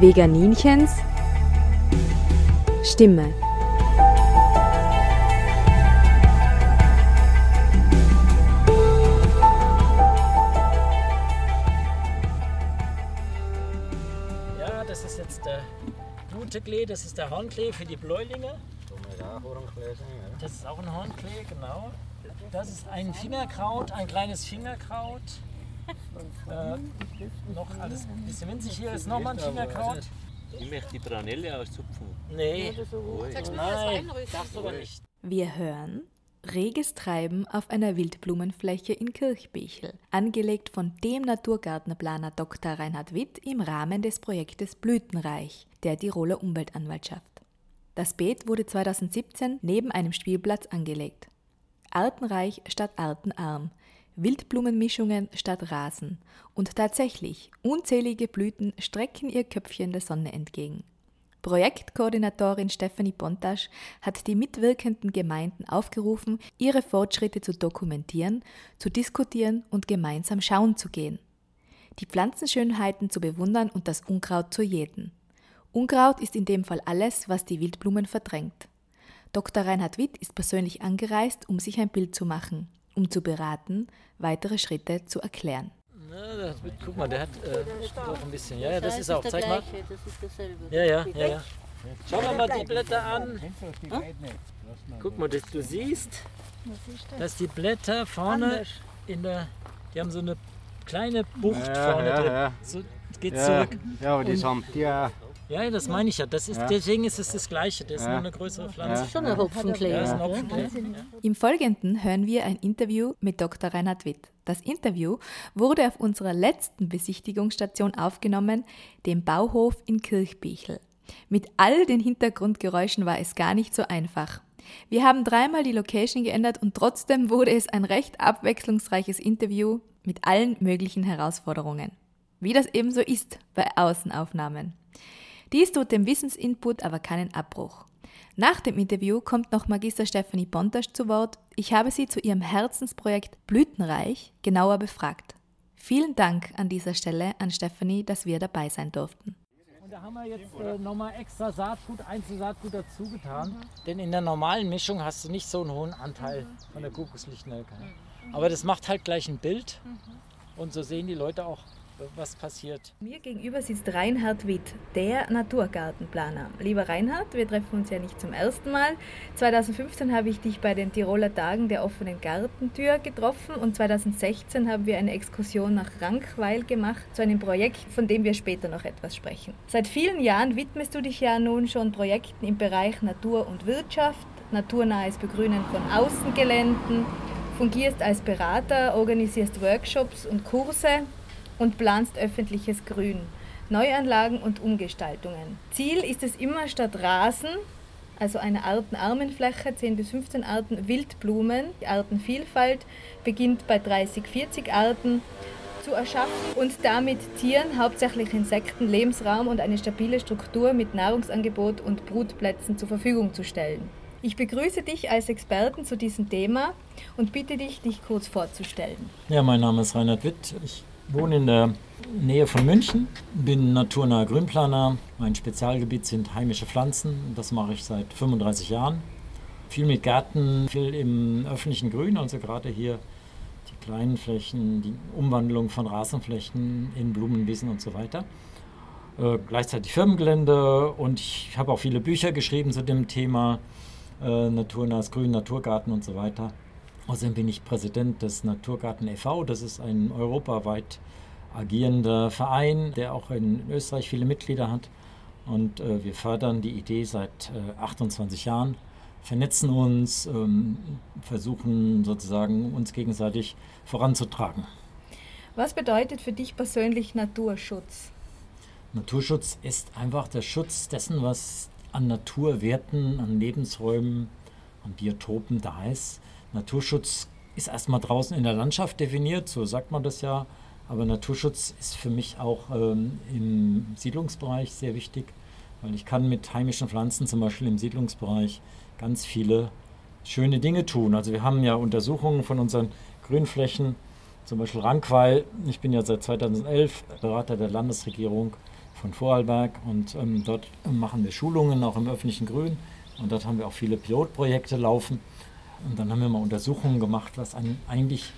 Veganinchens Stimme. Ja, das ist jetzt der gute Klee, das ist der Hornklee für die Bläulinge. Das ist auch ein Hornklee, genau. Das ist ein Fingerkraut, ein kleines Fingerkraut. Äh, noch alles ein bisschen winzig. Hier ist nochmal ein Fingerkraut. Ich möchte die Branelle auszupfen. Nee, Sagst du mir das nein, darfst du aber nicht. Wir hören Reges Treiben auf einer Wildblumenfläche in Kirchbichel, angelegt von dem Naturgartenplaner Dr. Reinhard Witt im Rahmen des Projektes Blütenreich der Tiroler Umweltanwaltschaft. Das Beet wurde 2017 neben einem Spielplatz angelegt. Artenreich statt artenarm, Wildblumenmischungen statt Rasen und tatsächlich unzählige Blüten strecken ihr Köpfchen der Sonne entgegen. Projektkoordinatorin Stephanie Bontasch hat die mitwirkenden Gemeinden aufgerufen, ihre Fortschritte zu dokumentieren, zu diskutieren und gemeinsam schauen zu gehen. Die Pflanzenschönheiten zu bewundern und das Unkraut zu jäten. Unkraut ist in dem Fall alles, was die Wildblumen verdrängt. Dr. Reinhard Witt ist persönlich angereist, um sich ein Bild zu machen, um zu beraten, weitere Schritte zu erklären. Na, das guck mal, der hat äh, doch ein bisschen. Ja, ja, das ist auch. Zeig mal. gleiche, das ist dasselbe. Ja, ja, ja, ja. Schauen wir mal die Blätter an. Guck mal, das, du siehst, dass die Blätter vorne in der, die haben so eine kleine Bucht vorne drin. ja. So, geht Ja, zurück. ja, aber die samt ja. Ja, das meine ich ja. Das ist, Ja. Deswegen ist es das Gleiche. Das ist Ja. nur eine größere Pflanze. Schon ein Hopfenklee. Ja, ist. Hopfenklee. Im Folgenden hören wir ein Interview mit Dr. Reinhard Witt. Das Interview wurde auf unserer letzten Besichtigungsstation aufgenommen, dem Bauhof in Kirchbichel. Mit all den Hintergrundgeräuschen war es gar nicht so einfach. Wir haben dreimal die Location geändert und trotzdem wurde es ein recht abwechslungsreiches Interview mit allen möglichen Herausforderungen. Wie das eben so ist bei Außenaufnahmen. Dies tut dem Wissensinput aber keinen Abbruch. Nach dem Interview kommt noch Magister Stephanie Pontasch zu Wort. Ich habe sie zu ihrem Herzensprojekt Blütenreich genauer befragt. Vielen Dank an dieser Stelle an Stephanie, dass wir dabei sein durften. Und da haben wir jetzt äh, nochmal extra Saatgut, Einzelsaatgut dazu getan. Denn in der normalen Mischung hast du nicht so einen hohen Anteil von der Kokoslichtnelke. Aber das macht halt gleich ein Bild. Und so sehen die Leute auch, was passiert. Mir gegenüber sitzt Reinhard Witt, der Naturgartenplaner. Lieber Reinhard, wir treffen uns ja nicht zum ersten Mal. 2015 habe ich dich bei den Tiroler Tagen der offenen Gartentür getroffen und 2016 haben wir eine Exkursion nach Rankweil gemacht zu einem Projekt, von dem wir später noch etwas sprechen. Seit vielen Jahren widmest du dich ja nun schon Projekten im Bereich Natur und Wirtschaft, naturnahes Begrünen von Außengeländen, fungierst als Berater, organisierst Workshops und Kurse und planst öffentliches Grün, Neuanlagen und Umgestaltungen. Ziel ist es immer statt Rasen, also einer artenarmen Fläche, 10 bis 15 Arten Wildblumen. Die Artenvielfalt beginnt bei 30, 40 Arten zu erschaffen und damit Tieren, hauptsächlich Insekten, Lebensraum und eine stabile Struktur mit Nahrungsangebot und Brutplätzen zur Verfügung zu stellen. Ich begrüße dich als Experten zu diesem Thema und bitte dich, dich kurz vorzustellen. Ja, mein Name ist Reinhard Witt. Ich wohne in der Nähe von München, bin naturnaher Grünplaner. Mein Spezialgebiet sind heimische Pflanzen. Das mache ich seit 35 Jahren. Viel mit Gärten, viel im öffentlichen Grün, also gerade hier die kleinen Flächen, die Umwandlung von Rasenflächen in Blumenwiesen und so weiter. Äh, gleichzeitig Firmengelände und ich habe auch viele Bücher geschrieben zu dem Thema äh, naturnahes Grün, Naturgarten und so weiter. Außerdem bin ich Präsident des Naturgarten e.V. Das ist ein europaweit agierender Verein, der auch in Österreich viele Mitglieder hat. Und äh, wir fördern die Idee seit äh, 28 Jahren, vernetzen uns, ähm, versuchen sozusagen uns gegenseitig voranzutragen. Was bedeutet für dich persönlich Naturschutz? Naturschutz ist einfach der Schutz dessen, was an Naturwerten, an Lebensräumen, an Biotopen da ist. Naturschutz ist erstmal draußen in der Landschaft definiert, so sagt man das ja. Aber Naturschutz ist für mich auch ähm, im Siedlungsbereich sehr wichtig, weil ich kann mit heimischen Pflanzen zum Beispiel im Siedlungsbereich ganz viele schöne Dinge tun. Also wir haben ja Untersuchungen von unseren Grünflächen Zum Beispiel Rankweil. Ich bin ja seit 2011 Berater der Landesregierung von Vorarlberg und ähm, dort machen wir Schulungen auch im öffentlichen Grün und dort haben wir auch viele Pilotprojekte laufen. Und dann haben wir mal Untersuchungen gemacht, was eigentlich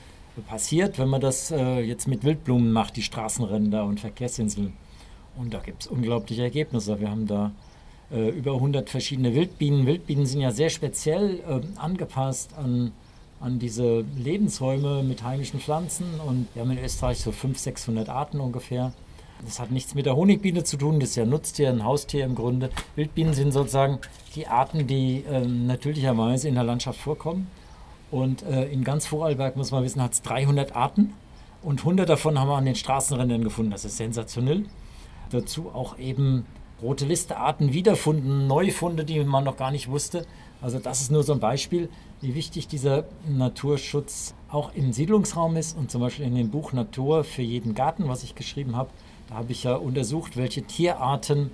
passiert, wenn man das äh, jetzt mit Wildblumen macht, die Straßenränder und Verkehrsinseln. Und da gibt es unglaubliche Ergebnisse. Wir haben da äh, über 100 verschiedene Wildbienen. Wildbienen sind ja sehr speziell äh, angepasst an, an diese Lebensräume mit heimischen Pflanzen. Und wir haben in Österreich so 500, 600 Arten ungefähr. Das hat nichts mit der Honigbiene zu tun, das ist ja ein Nutztier, ein Haustier im Grunde. Wildbienen sind sozusagen die Arten, die äh, natürlicherweise in der Landschaft vorkommen. Und äh, in ganz Vorarlberg, muss man wissen, hat es 300 Arten und 100 davon haben wir an den Straßenrändern gefunden. Das ist sensationell. Dazu auch eben rote Listearten wiederfunden, Neufunde, die man noch gar nicht wusste. Also das ist nur so ein Beispiel, wie wichtig dieser Naturschutz auch im Siedlungsraum ist und zum Beispiel in dem Buch Natur für jeden Garten, was ich geschrieben habe, habe ich ja untersucht, welche Tierarten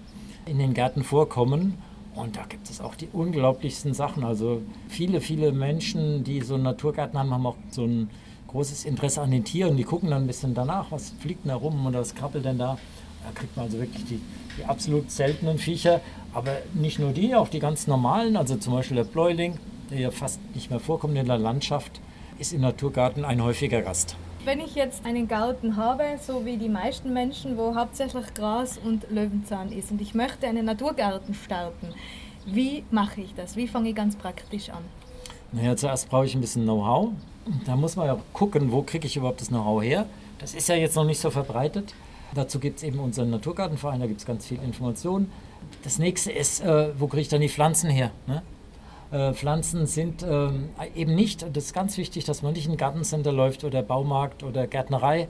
in den Gärten vorkommen. Und da gibt es auch die unglaublichsten Sachen. Also viele, viele Menschen, die so einen Naturgarten haben, haben auch so ein großes Interesse an den Tieren. Die gucken dann ein bisschen danach, was fliegt denn da rum oder was krabbelt denn da. Da kriegt man also wirklich die, die absolut seltenen Viecher. Aber nicht nur die, auch die ganz normalen. Also zum Beispiel der Bläuling, der ja fast nicht mehr vorkommt in der Landschaft, ist im Naturgarten ein häufiger Gast. Wenn ich jetzt einen Garten habe, so wie die meisten Menschen, wo hauptsächlich Gras und Löwenzahn ist und ich möchte einen Naturgarten starten, wie mache ich das? Wie fange ich ganz praktisch an? Naja, zuerst brauche ich ein bisschen Know-how. Da muss man ja gucken, wo kriege ich überhaupt das Know-how her. Das ist ja jetzt noch nicht so verbreitet. Dazu gibt es eben unseren Naturgartenverein, da gibt es ganz viel Informationen. Das nächste ist, äh, wo kriege ich dann die Pflanzen her? Ne? Äh, Pflanzen sind äh, eben nicht, das ist ganz wichtig, dass man nicht in ein Gartencenter läuft oder Baumarkt oder Gärtnerei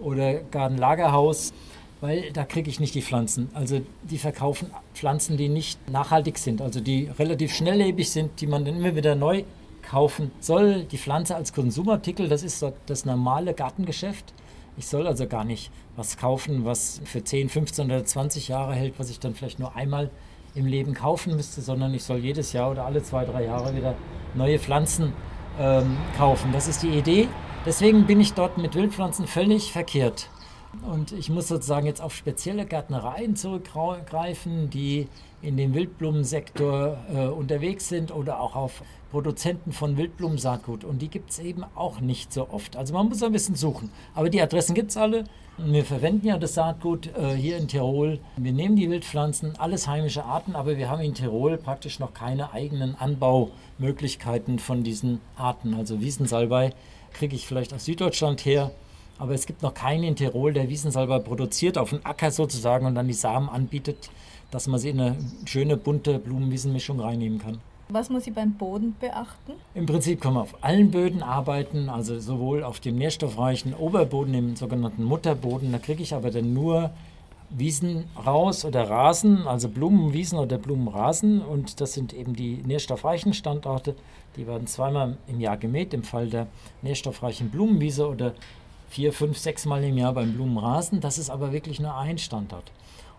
oder Gartenlagerhaus, weil da kriege ich nicht die Pflanzen. Also die verkaufen Pflanzen, die nicht nachhaltig sind, also die relativ schnelllebig sind, die man dann immer wieder neu kaufen soll. Die Pflanze als Konsumartikel, das ist das normale Gartengeschäft. Ich soll also gar nicht was kaufen, was für 10, 15 oder 20 Jahre hält, was ich dann vielleicht nur einmal im Leben kaufen müsste, sondern ich soll jedes Jahr oder alle zwei, drei Jahre wieder neue Pflanzen ähm, kaufen. Das ist die Idee. Deswegen bin ich dort mit Wildpflanzen völlig verkehrt. Und ich muss sozusagen jetzt auf spezielle Gärtnereien zurückgreifen, die in dem Wildblumensektor äh, unterwegs sind oder auch auf Produzenten von Wildblumensaatgut. Und die gibt es eben auch nicht so oft. Also man muss ein bisschen suchen. Aber die Adressen gibt es alle. Wir verwenden ja das Saatgut äh, hier in Tirol. Wir nehmen die Wildpflanzen, alles heimische Arten, aber wir haben in Tirol praktisch noch keine eigenen Anbaumöglichkeiten von diesen Arten. Also Wiesensalbei kriege ich vielleicht aus Süddeutschland her. Aber es gibt noch keinen in Tirol, der Wiesensalbei produziert, auf dem Acker sozusagen und dann die Samen anbietet, dass man sie in eine schöne bunte Blumenwiesenmischung reinnehmen kann. Was muss ich beim Boden beachten? Im Prinzip kann man auf allen Böden arbeiten, also sowohl auf dem nährstoffreichen Oberboden, dem sogenannten Mutterboden. Da kriege ich aber dann nur Wiesen raus oder Rasen, also Blumenwiesen oder Blumenrasen. Und das sind eben die nährstoffreichen Standorte. Die werden zweimal im Jahr gemäht, im Fall der nährstoffreichen Blumenwiese oder vier, fünf, sechs Mal im Jahr beim Blumenrasen. Das ist aber wirklich nur ein Standort.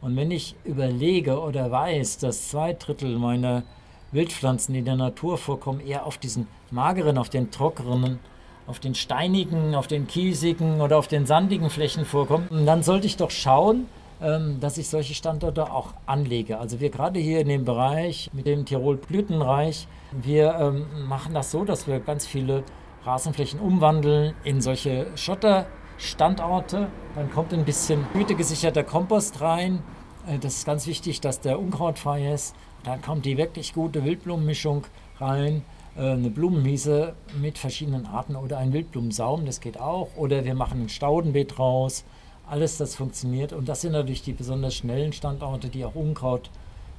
Und wenn ich überlege oder weiß, dass zwei Drittel meiner Wildpflanzen, die in der Natur vorkommen, eher auf diesen mageren, auf den trockenen, auf den steinigen, auf den kiesigen oder auf den sandigen Flächen vorkommen, dann sollte ich doch schauen, ähm, dass ich solche Standorte auch anlege. Also wir gerade hier in dem Bereich mit dem Tirol Blütenreich, wir ähm, machen das so, dass wir ganz viele Rasenflächen umwandeln in solche Schotterstandorte. Dann kommt ein bisschen gütegesicherter Kompost rein. Äh, das ist ganz wichtig, dass der unkrautfrei ist. Dann kommt die wirklich gute Wildblumenmischung rein. Äh, eine Blumenwiese mit verschiedenen Arten oder ein Wildblumensaum, das geht auch. Oder wir machen ein Staudenbeet raus. Alles das funktioniert. Und das sind natürlich die besonders schnellen Standorte, die auch Unkraut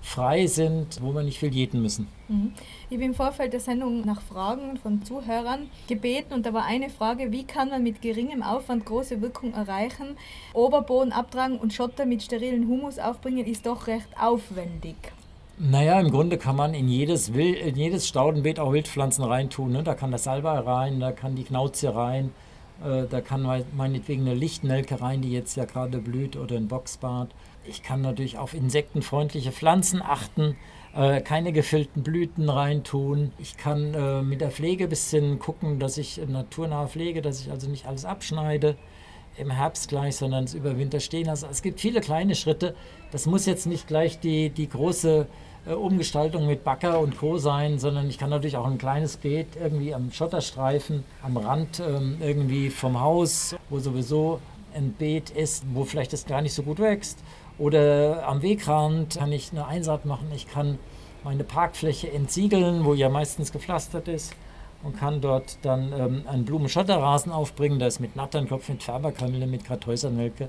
frei sind, wo wir nicht viel jäten müssen. Mhm. Ich habe im Vorfeld der Sendung nach Fragen von Zuhörern gebeten und da war eine Frage, wie kann man mit geringem Aufwand große Wirkung erreichen? Oberboden abtragen und Schotter mit sterilen Humus aufbringen ist doch recht aufwendig. Naja, im Grunde kann man in jedes, Wild, in jedes Staudenbeet auch Wildpflanzen reintun. Ne? Da kann das Salbei rein, da kann die Knauze rein, äh, da kann meinetwegen eine Lichtnelke rein, die jetzt ja gerade blüht, oder ein Boxbart. Ich kann natürlich auf insektenfreundliche Pflanzen achten, äh, keine gefüllten Blüten reintun. Ich kann äh, mit der Pflege ein bisschen gucken, dass ich naturnah pflege, dass ich also nicht alles abschneide im Herbst gleich, sondern es über Winter stehen lasse. Es gibt viele kleine Schritte. Das muss jetzt nicht gleich die, die große äh, Umgestaltung mit Backer und Co. sein, sondern ich kann natürlich auch ein kleines Beet irgendwie am Schotterstreifen, am Rand ähm, irgendwie vom Haus, wo sowieso ein Beet ist, wo vielleicht das gar nicht so gut wächst. Oder am Wegrand kann ich eine Einsaat machen. Ich kann meine Parkfläche entsiegeln, wo ja meistens gepflastert ist und kann dort dann ähm, einen Blumenschotterrasen aufbringen. Da ist mit Natternkopf, mit Färberkamille, mit Kartäusernelke,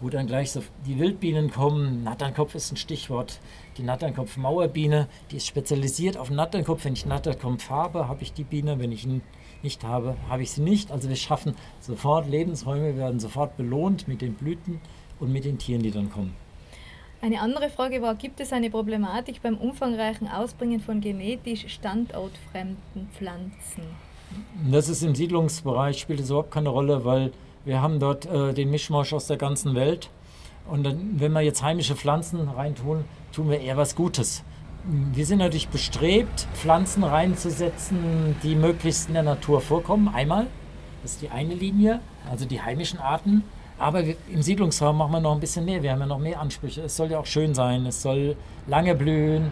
wo dann gleich so die Wildbienen kommen. Natternkopf ist ein Stichwort. Die Natternkopf-Mauerbiene, die ist spezialisiert auf Natternkopf. Wenn ich Natternkopf habe, habe ich die Biene. Wenn ich ihn nicht habe, habe ich sie nicht. Also wir schaffen sofort Lebensräume, werden sofort belohnt mit den Blüten und mit den Tieren, die dann kommen. Eine andere Frage war, gibt es eine Problematik beim umfangreichen Ausbringen von genetisch standortfremden Pflanzen? Das ist im Siedlungsbereich, spielt es überhaupt keine Rolle, weil wir haben dort äh, den Mischmasch aus der ganzen Welt. Und dann, wenn wir jetzt heimische Pflanzen reintun, tun wir eher was Gutes. Wir sind natürlich bestrebt, Pflanzen reinzusetzen, die möglichst in der Natur vorkommen. Einmal, das ist die eine Linie, also die heimischen Arten. Aber im Siedlungsraum machen wir noch ein bisschen mehr. Wir haben ja noch mehr Ansprüche. Es soll ja auch schön sein, es soll lange blühen.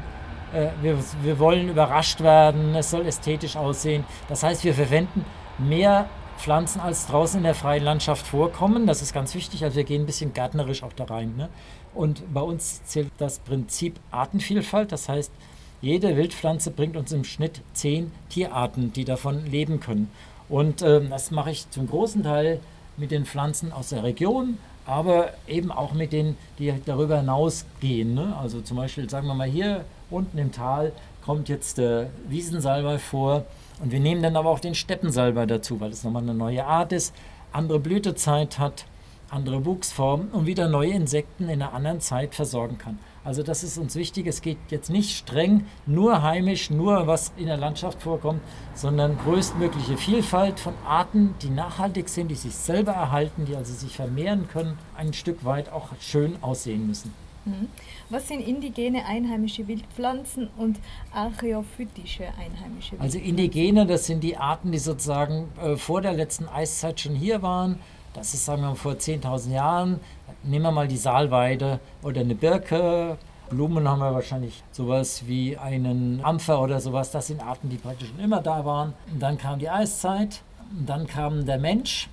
Äh, wir, wir wollen überrascht werden, es soll ästhetisch aussehen. Das heißt, wir verwenden mehr Pflanzen als draußen in der freien Landschaft vorkommen. Das ist ganz wichtig. Also wir gehen ein bisschen gärtnerisch auch da rein. Ne? Und bei uns zählt das Prinzip Artenvielfalt. Das heißt, jede Wildpflanze bringt uns im Schnitt zehn Tierarten, die davon leben können. Und äh, das mache ich zum großen Teil mit den Pflanzen aus der Region, aber eben auch mit denen, die darüber hinausgehen. Ne? Also zum Beispiel, sagen wir mal, hier unten im Tal kommt jetzt der Wiesensalbei vor und wir nehmen dann aber auch den Steppensalbei dazu, weil es nochmal eine neue Art ist, andere Blütezeit hat, andere Wuchsformen und wieder neue Insekten in einer anderen Zeit versorgen kann. Also das ist uns wichtig. Es geht jetzt nicht streng, nur heimisch, nur was in der Landschaft vorkommt, sondern größtmögliche Vielfalt von Arten, die nachhaltig sind, die sich selber erhalten, die also sich vermehren können, ein Stück weit auch schön aussehen müssen. Mhm. Was sind indigene einheimische Wildpflanzen und archäophytische einheimische Wildpflanzen? Also indigene, das sind die Arten, die sozusagen äh, vor der letzten Eiszeit schon hier waren. Das ist, sagen wir mal, vor 10.000 Jahren. Nehmen wir mal die Saalweide oder eine Birke. Blumen haben wir wahrscheinlich sowas wie einen Ampfer oder sowas. Das sind Arten, die praktisch schon immer da waren. Und dann kam die Eiszeit. Dann kam der Mensch.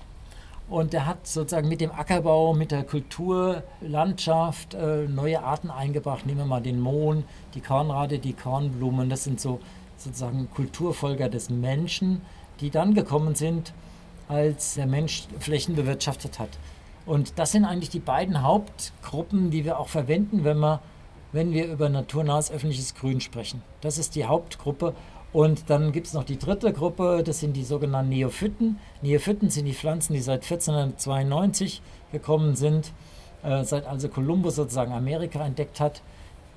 Und der hat sozusagen mit dem Ackerbau, mit der Kulturlandschaft äh, neue Arten eingebracht. Nehmen wir mal den Mohn, die Kornrade, die Kornblumen. Das sind so sozusagen Kulturfolger des Menschen, die dann gekommen sind, als der Mensch Flächen bewirtschaftet hat. Und das sind eigentlich die beiden Hauptgruppen, die wir auch verwenden, wenn wir, wenn wir über naturnahes öffentliches Grün sprechen. Das ist die Hauptgruppe. Und dann gibt es noch die dritte Gruppe, das sind die sogenannten Neophyten. Neophyten sind die Pflanzen, die seit 1492 gekommen sind, äh, seit also Kolumbus sozusagen Amerika entdeckt hat.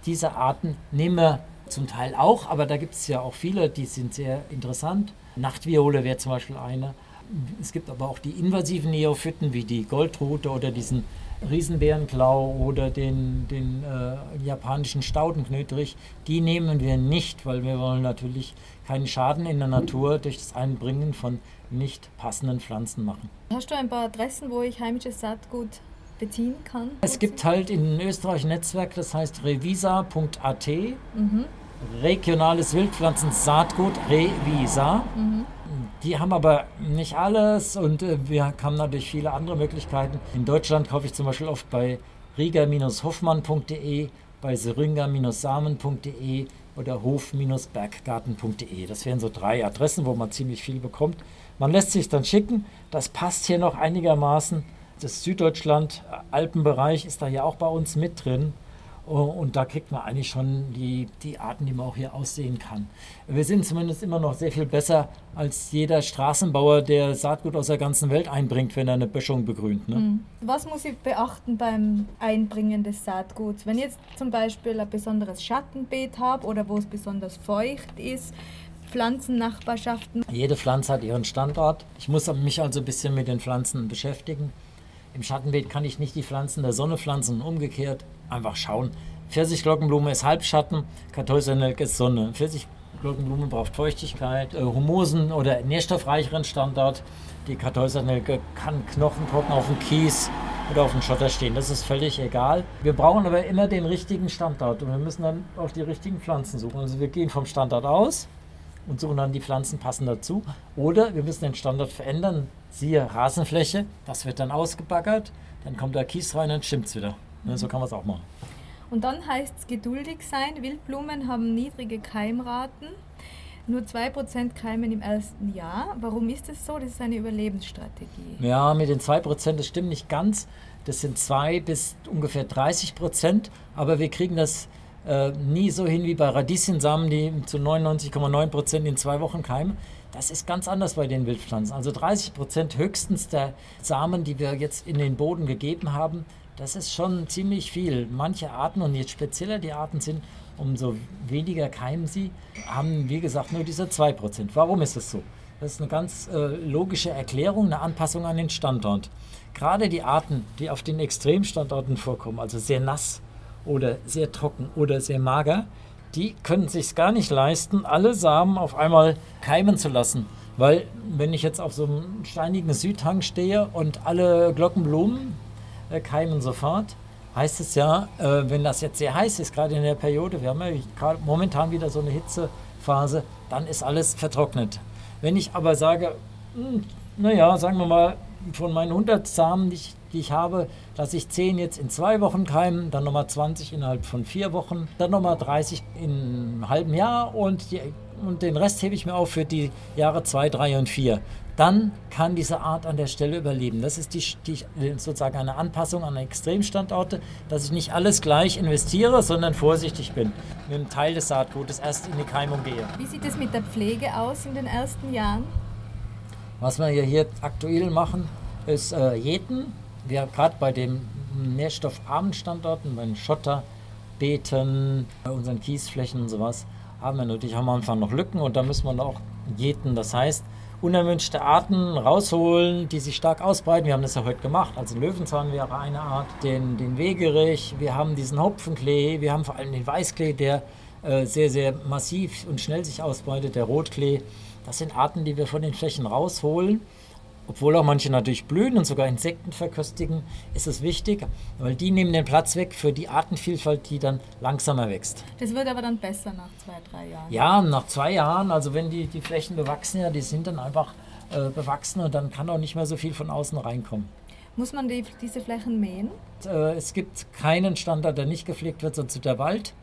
Diese Arten nehmen wir zum Teil auch, aber da gibt es ja auch viele, die sind sehr interessant. Nachtviole wäre zum Beispiel eine. Es gibt aber auch die invasiven Neophyten wie die Goldrute oder diesen Riesenbärenklau oder den, den äh, japanischen Staudenknöterich. Die nehmen wir nicht, weil wir wollen natürlich keinen Schaden in der Natur durch das Einbringen von nicht passenden Pflanzen machen. Hast du ein paar Adressen, wo ich heimisches Saatgut beziehen kann? Es gibt halt in Österreich ein Netzwerk, das heißt revisa.at. Mhm. Regionales Wildpflanzensaatgut, Revisa. Mhm. Die haben aber nicht alles und äh, wir haben natürlich viele andere Möglichkeiten. In Deutschland kaufe ich zum Beispiel oft bei rieger-hoffmann.de, bei syringa-samen.de oder hof-berggarten.de. Das wären so drei Adressen, wo man ziemlich viel bekommt. Man lässt sich dann schicken. Das passt hier noch einigermaßen. Das Süddeutschland, Alpenbereich ist da ja auch bei uns mit drin. Oh, und da kriegt man eigentlich schon die, die Arten, die man auch hier aussehen kann. Wir sind zumindest immer noch sehr viel besser als jeder Straßenbauer, der Saatgut aus der ganzen Welt einbringt, wenn er eine Böschung begrünt. Ne? Mhm. Was muss ich beachten beim Einbringen des Saatguts? Wenn ich jetzt zum Beispiel ein besonderes Schattenbeet habe oder wo es besonders feucht ist, Pflanzennachbarschaften. Jede Pflanze hat ihren Standort. Ich muss mich also ein bisschen mit den Pflanzen beschäftigen. Im Schattenbeet kann ich nicht die Pflanzen der Sonne pflanzen, umgekehrt. Einfach schauen. Pfirsichglockenblume ist Halbschatten, Kartäusernelke ist Sonne. Pfirsichglockenblume braucht Feuchtigkeit, äh, Humosen oder nährstoffreicheren Standort. Die Kartäusernelke kann knochentrocken auf dem Kies oder auf dem Schotter stehen. Das ist völlig egal. Wir brauchen aber immer den richtigen Standort und wir müssen dann auch die richtigen Pflanzen suchen. Also wir gehen vom Standort aus und suchen dann die Pflanzen passend dazu. Oder wir müssen den Standort verändern. Siehe Rasenfläche, das wird dann ausgebaggert, dann kommt da Kies rein und stimmt es wieder. Ne, so kann man es auch machen. Und dann heißt es geduldig sein. Wildblumen haben niedrige Keimraten. Nur 2% keimen im ersten Jahr. Warum ist das so? Das ist eine Überlebensstrategie. Ja, mit den 2%, das stimmt nicht ganz. Das sind 2 bis ungefähr 30 Prozent. Aber wir kriegen das äh, nie so hin wie bei Radieschensamen, die zu 99,9 Prozent in zwei Wochen keimen. Das ist ganz anders bei den Wildpflanzen. Also 30 Prozent höchstens der Samen, die wir jetzt in den Boden gegeben haben, das ist schon ziemlich viel. Manche Arten, und jetzt spezieller die Arten sind, umso weniger keimen sie, haben, wie gesagt, nur diese 2%. Warum ist das so? Das ist eine ganz äh, logische Erklärung, eine Anpassung an den Standort. Gerade die Arten, die auf den Extremstandorten vorkommen, also sehr nass oder sehr trocken oder sehr mager, die können sich gar nicht leisten, alle Samen auf einmal keimen zu lassen. Weil wenn ich jetzt auf so einem steinigen Südhang stehe und alle Glockenblumen keimen sofort, heißt es ja, äh, wenn das jetzt sehr heiß ist, gerade in der Periode, wir haben ja momentan wieder so eine Hitzephase, dann ist alles vertrocknet. Wenn ich aber sage, hm, naja, sagen wir mal, von meinen 100 Samen, die ich, die ich habe, lasse ich 10 jetzt in zwei Wochen keimen, dann nochmal 20 innerhalb von vier Wochen, dann nochmal 30 in einem halben Jahr und, die, und den Rest hebe ich mir auf für die Jahre 2, 3 und 4 dann kann diese Art an der Stelle überleben. Das ist die, die, sozusagen eine Anpassung an Extremstandorte, dass ich nicht alles gleich investiere, sondern vorsichtig bin, mit einem Teil des Saatgutes erst in die Keimung gehe. Wie sieht es mit der Pflege aus in den ersten Jahren? Was wir hier aktuell machen, ist äh, Jäten. Wir gerade bei den nährstoffarmen Standorten, bei den Schotterbeeten, bei unseren Kiesflächen und sowas, haben wir natürlich am Anfang noch Lücken und da müssen wir auch jäten. Das heißt, unerwünschte Arten rausholen, die sich stark ausbreiten. Wir haben das ja heute gemacht. Also Löwenzahn wäre eine Art, den, den Wegerich, wir haben diesen Hopfenklee, wir haben vor allem den Weißklee, der äh, sehr, sehr massiv und schnell sich ausbreitet, der Rotklee. Das sind Arten, die wir von den Flächen rausholen obwohl auch manche natürlich blühen und sogar Insekten verköstigen, ist es wichtig, weil die nehmen den Platz weg für die Artenvielfalt, die dann langsamer wächst. Das wird aber dann besser nach zwei, drei Jahren. Ja, nach zwei Jahren, also wenn die, die Flächen bewachsen, ja, die sind dann einfach äh, bewachsen und dann kann auch nicht mehr so viel von außen reinkommen. Muss man die, diese Flächen mähen? Äh, es gibt keinen Standard, der nicht gepflegt wird, sonst der Wald.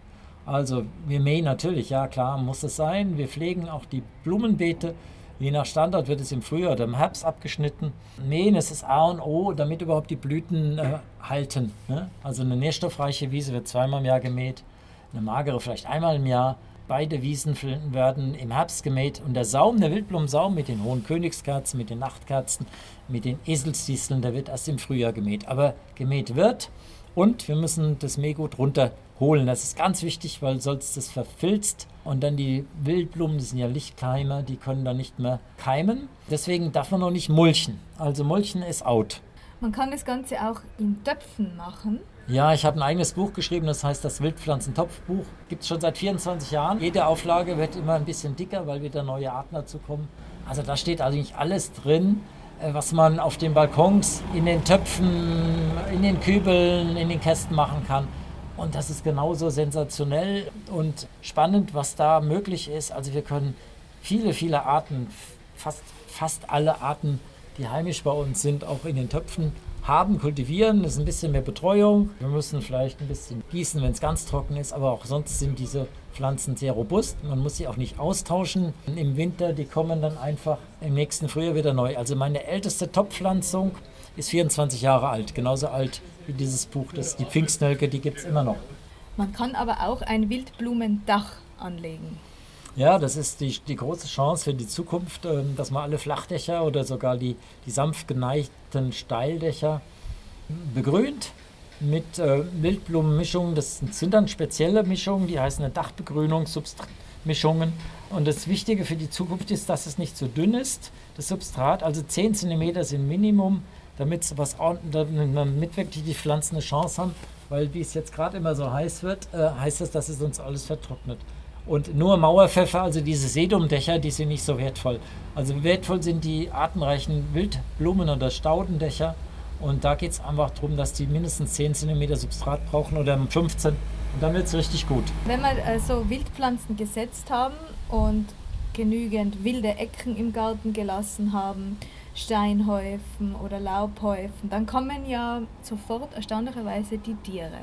Also wir mähen natürlich, ja klar, muss es sein. Wir pflegen auch die Blumenbeete. Je nach Standort wird es im Frühjahr oder im Herbst abgeschnitten. Mähen ist das A und O, damit überhaupt die Blüten äh, halten. Ne? Also eine nährstoffreiche Wiese wird zweimal im Jahr gemäht, eine magere vielleicht einmal im Jahr. Beide Wiesen werden im Herbst gemäht und der Saum, der Wildblumensaum mit den hohen Königskerzen, mit den Nachtkerzen, mit den Eselsdisteln, der wird erst im Frühjahr gemäht. Aber gemäht wird und wir müssen das Mähgut runterholen. Das ist ganz wichtig, weil sonst das verfilzt und dann die Wildblumen, das sind ja Lichtkeimer, die können dann nicht mehr keimen. Deswegen darf man noch nicht mulchen. Also mulchen ist out. Man kann das Ganze auch in Töpfen machen. Ja, ich habe ein eigenes Buch geschrieben, das heißt das Wildpflanzentopfbuch. Gibt es schon seit 24 Jahren. Jede Auflage wird immer ein bisschen dicker, weil wieder neue Arten dazu kommen. Also da steht eigentlich alles drin, äh, was man auf den Balkons, in den Töpfen, in den Kübeln, in den Kästen machen kann. Und das ist genauso sensationell und spannend, was da möglich ist. Also wir können viele, viele Arten, fast, fast alle Arten, die heimisch bei uns sind, auch in den Töpfen haben, kultivieren. Das ist ein bisschen mehr Betreuung. Wir müssen vielleicht ein bisschen gießen, wenn es ganz trocken ist, aber auch sonst sind diese Pflanzen sehr robust. Man muss sie auch nicht austauschen. Im Winter, die kommen dann einfach im nächsten Frühjahr wieder neu. Also meine älteste Topfpflanzung ist 24 Jahre alt, genauso alt wie dieses Buch. Das, die Pfingstnelke, die gibt es immer noch. Man kann aber auch ein Wildblumendach anlegen. Ja, das ist die, die große Chance für die Zukunft, ähm, dass man alle Flachdächer oder sogar die, die sanft geneigten Steildächer begrünt mit äh, Wildblumenmischungen. Das sind dann spezielle Mischungen, die heißen eine Dachbegrünungsmischungen. Und das Wichtige für die Zukunft ist, dass es nicht zu dünn ist, das Substrat. Also 10 cm sind Minimum damit, was, damit wirklich die Pflanzen eine Chance haben, weil wie es jetzt gerade immer so heiß wird, äh, heißt das, dass es uns alles vertrocknet. Und nur Mauerpfeffer, also diese Sedumdächer, die sind nicht so wertvoll. Also wertvoll sind die artenreichen Wildblumen- oder Staudendächer. Und da geht es einfach darum, dass die mindestens 10 cm Substrat brauchen oder 15 und dann wird es richtig gut. Wenn wir äh, so Wildpflanzen gesetzt haben und genügend wilde Ecken im Garten gelassen haben, Steinhäufen oder Laubhäufen, dann kommen ja sofort erstaunlicherweise die Tiere.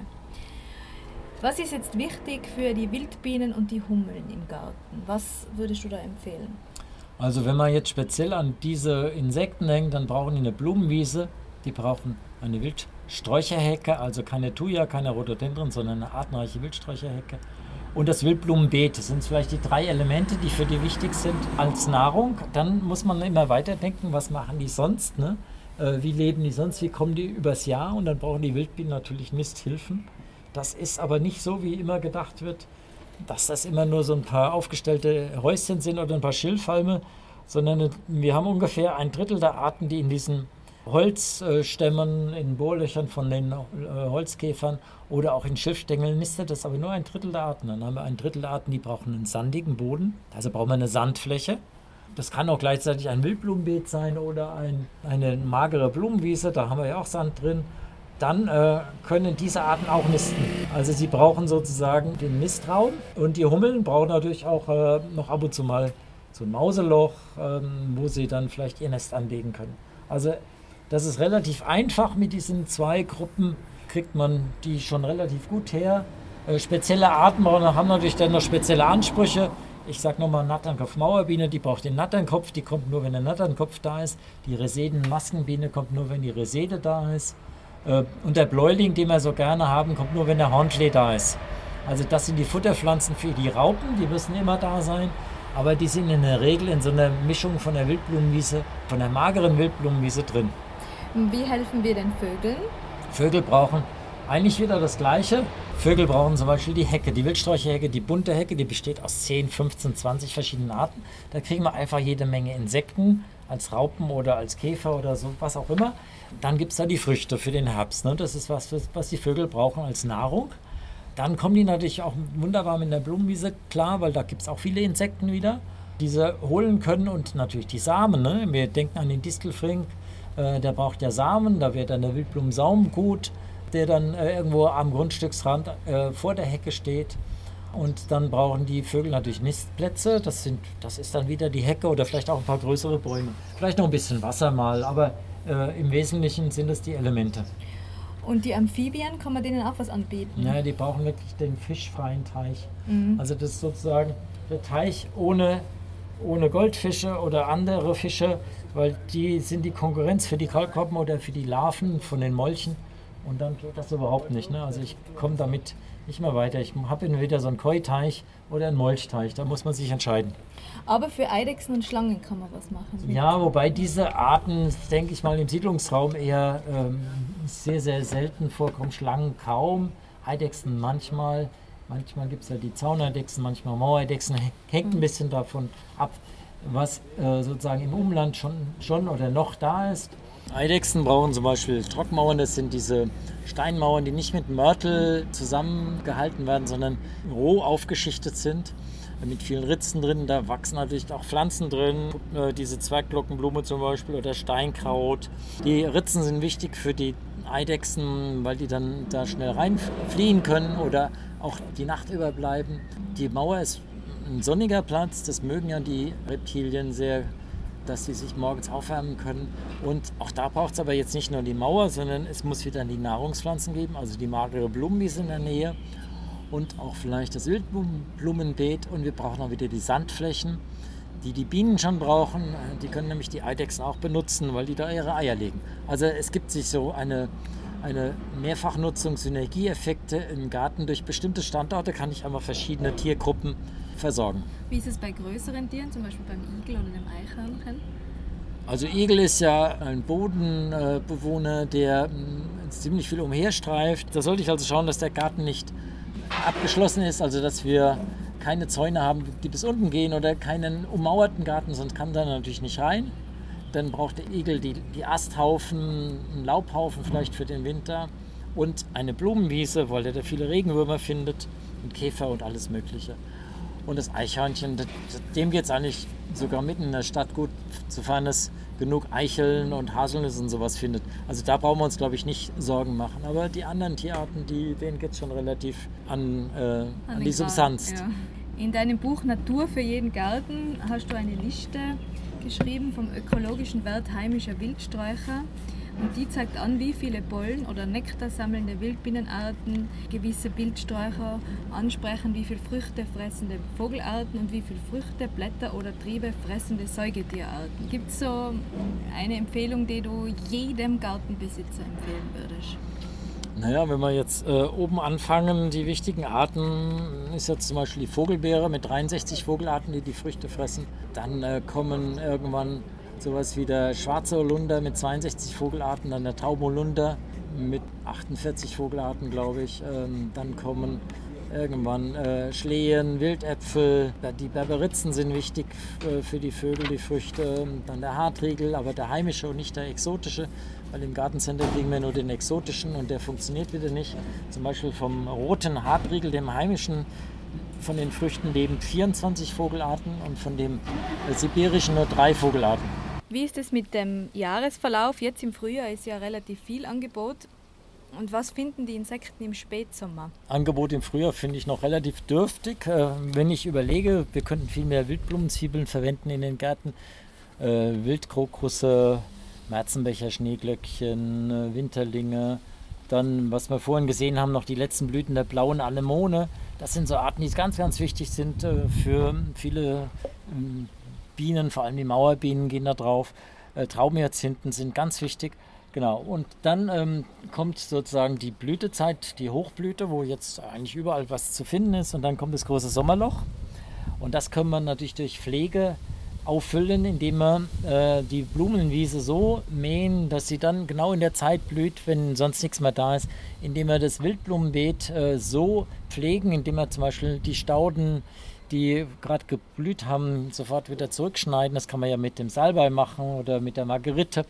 Was ist jetzt wichtig für die Wildbienen und die Hummeln im Garten? Was würdest du da empfehlen? Also wenn man jetzt speziell an diese Insekten denkt, dann brauchen die eine Blumenwiese, die brauchen eine Wildsträucherhecke, also keine Thuja, keine Rhododendron, sondern eine artenreiche Wildsträucherhecke. Und das Wildblumenbeet, das sind vielleicht die drei Elemente, die für die wichtig sind als Nahrung. Dann muss man immer weiterdenken, was machen die sonst, ne? Äh, wie leben die sonst, wie kommen die übers Jahr und dann brauchen die Wildbienen natürlich Nisthilfen. Das ist aber nicht so, wie immer gedacht wird, dass das immer nur so ein paar aufgestellte Häuschen sind oder ein paar Schilfhalme, sondern wir haben ungefähr ein Drittel der Arten, die in diesen Holzstämmen, in Bohrlöchern von den äh, Holzkäfern oder auch in Schiffstängeln nistet das aber nur ein Drittel der Arten. Dann haben wir ein Drittel der Arten, die brauchen einen sandigen Boden, also brauchen wir eine Sandfläche. Das kann auch gleichzeitig ein Wildblumenbeet sein oder ein, eine magere Blumenwiese, da haben wir ja auch Sand drin dann äh, können diese Arten auch nisten. Also sie brauchen sozusagen den Nistraum und die Hummeln brauchen natürlich auch äh, noch ab und zu mal so ein Mauseloch, ähm, wo sie dann vielleicht ihr Nest anlegen können. Also das ist relativ einfach mit diesen zwei Gruppen, kriegt man die schon relativ gut her. Äh, spezielle Arten haben natürlich dann noch spezielle Ansprüche. Ich sage nochmal Natternkopf-Mauerbiene, die braucht den Natternkopf, die kommt nur, wenn der Natternkopf da ist. Die Reseden-Maskenbiene kommt nur, wenn die Resede da ist. Äh, und der Bläuling, den wir so gerne haben, kommt nur, wenn der Hornklee da ist. Also das sind die Futterpflanzen für die Raupen, die müssen immer da sein. Aber die sind in der Regel in so einer Mischung von der Wildblumenwiese, von der mageren Wildblumenwiese drin. Wie helfen wir den Vögeln? Vögel brauchen eigentlich wieder das Gleiche. Vögel brauchen zum Beispiel die Hecke, die Wildsträucherhecke, die bunte Hecke, die besteht aus 10, 15, 20 verschiedenen Arten. Da kriegen wir einfach jede Menge Insekten als Raupen oder als Käfer oder so, was auch immer. Dann gibt es da die Früchte für den Herbst. Ne? Das ist was, was die Vögel brauchen als Nahrung. Dann kommen die natürlich auch wunderbar mit der Blumenwiese klar, weil da gibt es auch viele Insekten wieder, die sie holen können und natürlich die Samen. Ne? Wir denken an den Distelfrink, äh, der braucht ja Samen, da wird dann der Wildblumensaum gut, der dann äh, irgendwo am Grundstücksrand äh, vor der Hecke steht. Und dann brauchen die Vögel natürlich Nistplätze. Das, sind, das ist dann wieder die Hecke oder vielleicht auch ein paar größere Bäume. Vielleicht noch ein bisschen Wasser mal, aber äh, im Wesentlichen sind es die Elemente. Und die Amphibien, kann man denen auch was anbieten? Ja, die brauchen wirklich den fischfreien Teich. Mhm. Also das ist sozusagen der Teich ohne, ohne Goldfische oder andere Fische, weil die sind die Konkurrenz für die Kalkkoppen oder für die Larven von den Molchen. Und dann geht das überhaupt nicht. Ne? Also ich komme damit nicht mehr weiter. Ich habe entweder so einen Koi-Teich oder einen Molchteich. Da muss man sich entscheiden. Aber für Eidechsen und Schlangen kann man was machen. Ja, wobei diese Arten, denke ich mal, im Siedlungsraum eher ähm, sehr, sehr selten vorkommen. Schlangen kaum, Eidechsen manchmal. Manchmal gibt es ja die Zauneidechsen, manchmal Mauereidechsen. Hängt ein mhm. bisschen davon ab, was äh, sozusagen im Umland schon, schon oder noch da ist. Eidechsen brauchen zum Beispiel Trockenmauern, das sind diese Steinmauern, die nicht mit Mörtel zusammengehalten werden, sondern roh aufgeschichtet sind, mit vielen Ritzen drin. Da wachsen natürlich auch Pflanzen drin, äh, diese Zwergglockenblume zum Beispiel oder Steinkraut. Die Ritzen sind wichtig für die Eidechsen, weil die dann da schnell reinfliehen können oder auch die Nacht überbleiben. Die Mauer ist ein sonniger Platz, das mögen ja die Reptilien sehr dass sie sich morgens aufwärmen können. Und auch da braucht es aber jetzt nicht nur die Mauer, sondern es muss wieder die Nahrungspflanzen geben, also die magere Blumenwiese in der Nähe und auch vielleicht das Wildblumenbeet. Und wir brauchen auch wieder die Sandflächen, die die Bienen schon brauchen. Die können nämlich die Eidechsen auch benutzen, weil die da ihre Eier legen. Also es gibt sich so eine eine Mehrfachnutzung, Synergieeffekte im Garten. Durch bestimmte Standorte kann ich einmal verschiedene Tiergruppen versorgen. Wie ist es bei größeren Tieren, zum Beispiel beim Igel oder dem Eichhörnchen? Also Igel ist ja ein Bodenbewohner, der mm, ziemlich viel umherstreift. Da sollte ich also schauen, dass der Garten nicht abgeschlossen ist, also dass wir keine Zäune haben, die bis unten gehen oder keinen ummauerten Garten, sonst kann da natürlich nicht rein. Dann braucht der Igel die, die Asthaufen, einen Laubhaufen vielleicht für den Winter und eine Blumenwiese, weil der da viele Regenwürmer findet und Käfer und alles Mögliche. Und das Eichhörnchen, dem geht es eigentlich sogar mitten in der Stadt gut, sofern es genug Eicheln und Haselnüsse und sowas findet. Also da brauchen wir uns, glaube ich, nicht Sorgen machen. Aber die anderen Tierarten, die, denen geht es schon relativ an, äh, an, den die Substanz. ja. In deinem Buch Natur für jeden Garten hast du eine Liste geschrieben vom ökologischen Wert heimischer Wildsträucher. Und die zeigt an, wie viele Pollen- oder Nektar sammelnde Wildbienenarten gewisse Wildsträucher ansprechen, wie viele Früchte fressende Vogelarten und wie viele Früchte, Blätter oder Triebe fressende Säugetierarten. Gibt es so eine Empfehlung, die du jedem Gartenbesitzer empfehlen würdest? Naja, wenn wir jetzt äh, oben anfangen, die wichtigen Arten ist jetzt zum Beispiel die Vogelbeere mit 63 Vogelarten, die die Früchte fressen. Dann äh, kommen irgendwann sowas wie der schwarze Holunder mit 62 Vogelarten, dann der Taubolunder mit 48 Vogelarten, glaube ich. Ähm, dann kommen irgendwann äh, Schlehen, Wildäpfel, die Berberitzen sind wichtig äh, für die Vögel, die Früchte. Dann der Hartriegel, aber der heimische und nicht der exotische, weil im Gartencenter kriegen wir nur den exotischen und der funktioniert wieder nicht. Zum Beispiel vom roten Hartriegel, dem heimischen, von den Früchten leben 24 Vogelarten und von dem äh, sibirischen nur drei Vogelarten. Wie ist es mit dem Jahresverlauf? Jetzt im Frühjahr ist ja relativ viel Angebot. Und was finden die Insekten im Spätsommer? Angebot im Frühjahr finde ich noch relativ dürftig. Äh, wenn ich überlege, wir könnten viel mehr Wildblumenzwiebeln verwenden in den Gärten. Äh, Wildkrokusse, Märzenbecher, Schneeglöckchen, äh, Winterlinge. Dann, was wir vorhin gesehen haben, noch die letzten Blüten der blauen Anemone. Das sind so Arten, die ganz, ganz wichtig sind äh, für viele ähm, Bienen, vor allem die Mauerbienen gehen da drauf. Äh, Traumhyazinthen sind ganz wichtig. Genau, und dann ähm, kommt sozusagen die Blütezeit, die Hochblüte, wo jetzt eigentlich überall was zu finden ist. Und dann kommt das große Sommerloch. Und das können wir natürlich durch Pflege auffüllen, indem wir äh, die Blumenwiese so mähen, dass sie dann genau in der Zeit blüht, wenn sonst nichts mehr da ist. Indem wir das Wildblumenbeet äh, so pflegen, indem wir zum Beispiel die Stauden, die gerade geblüht haben, sofort wieder zurückschneiden. Das kann man ja mit dem Salbei machen oder mit der Margerite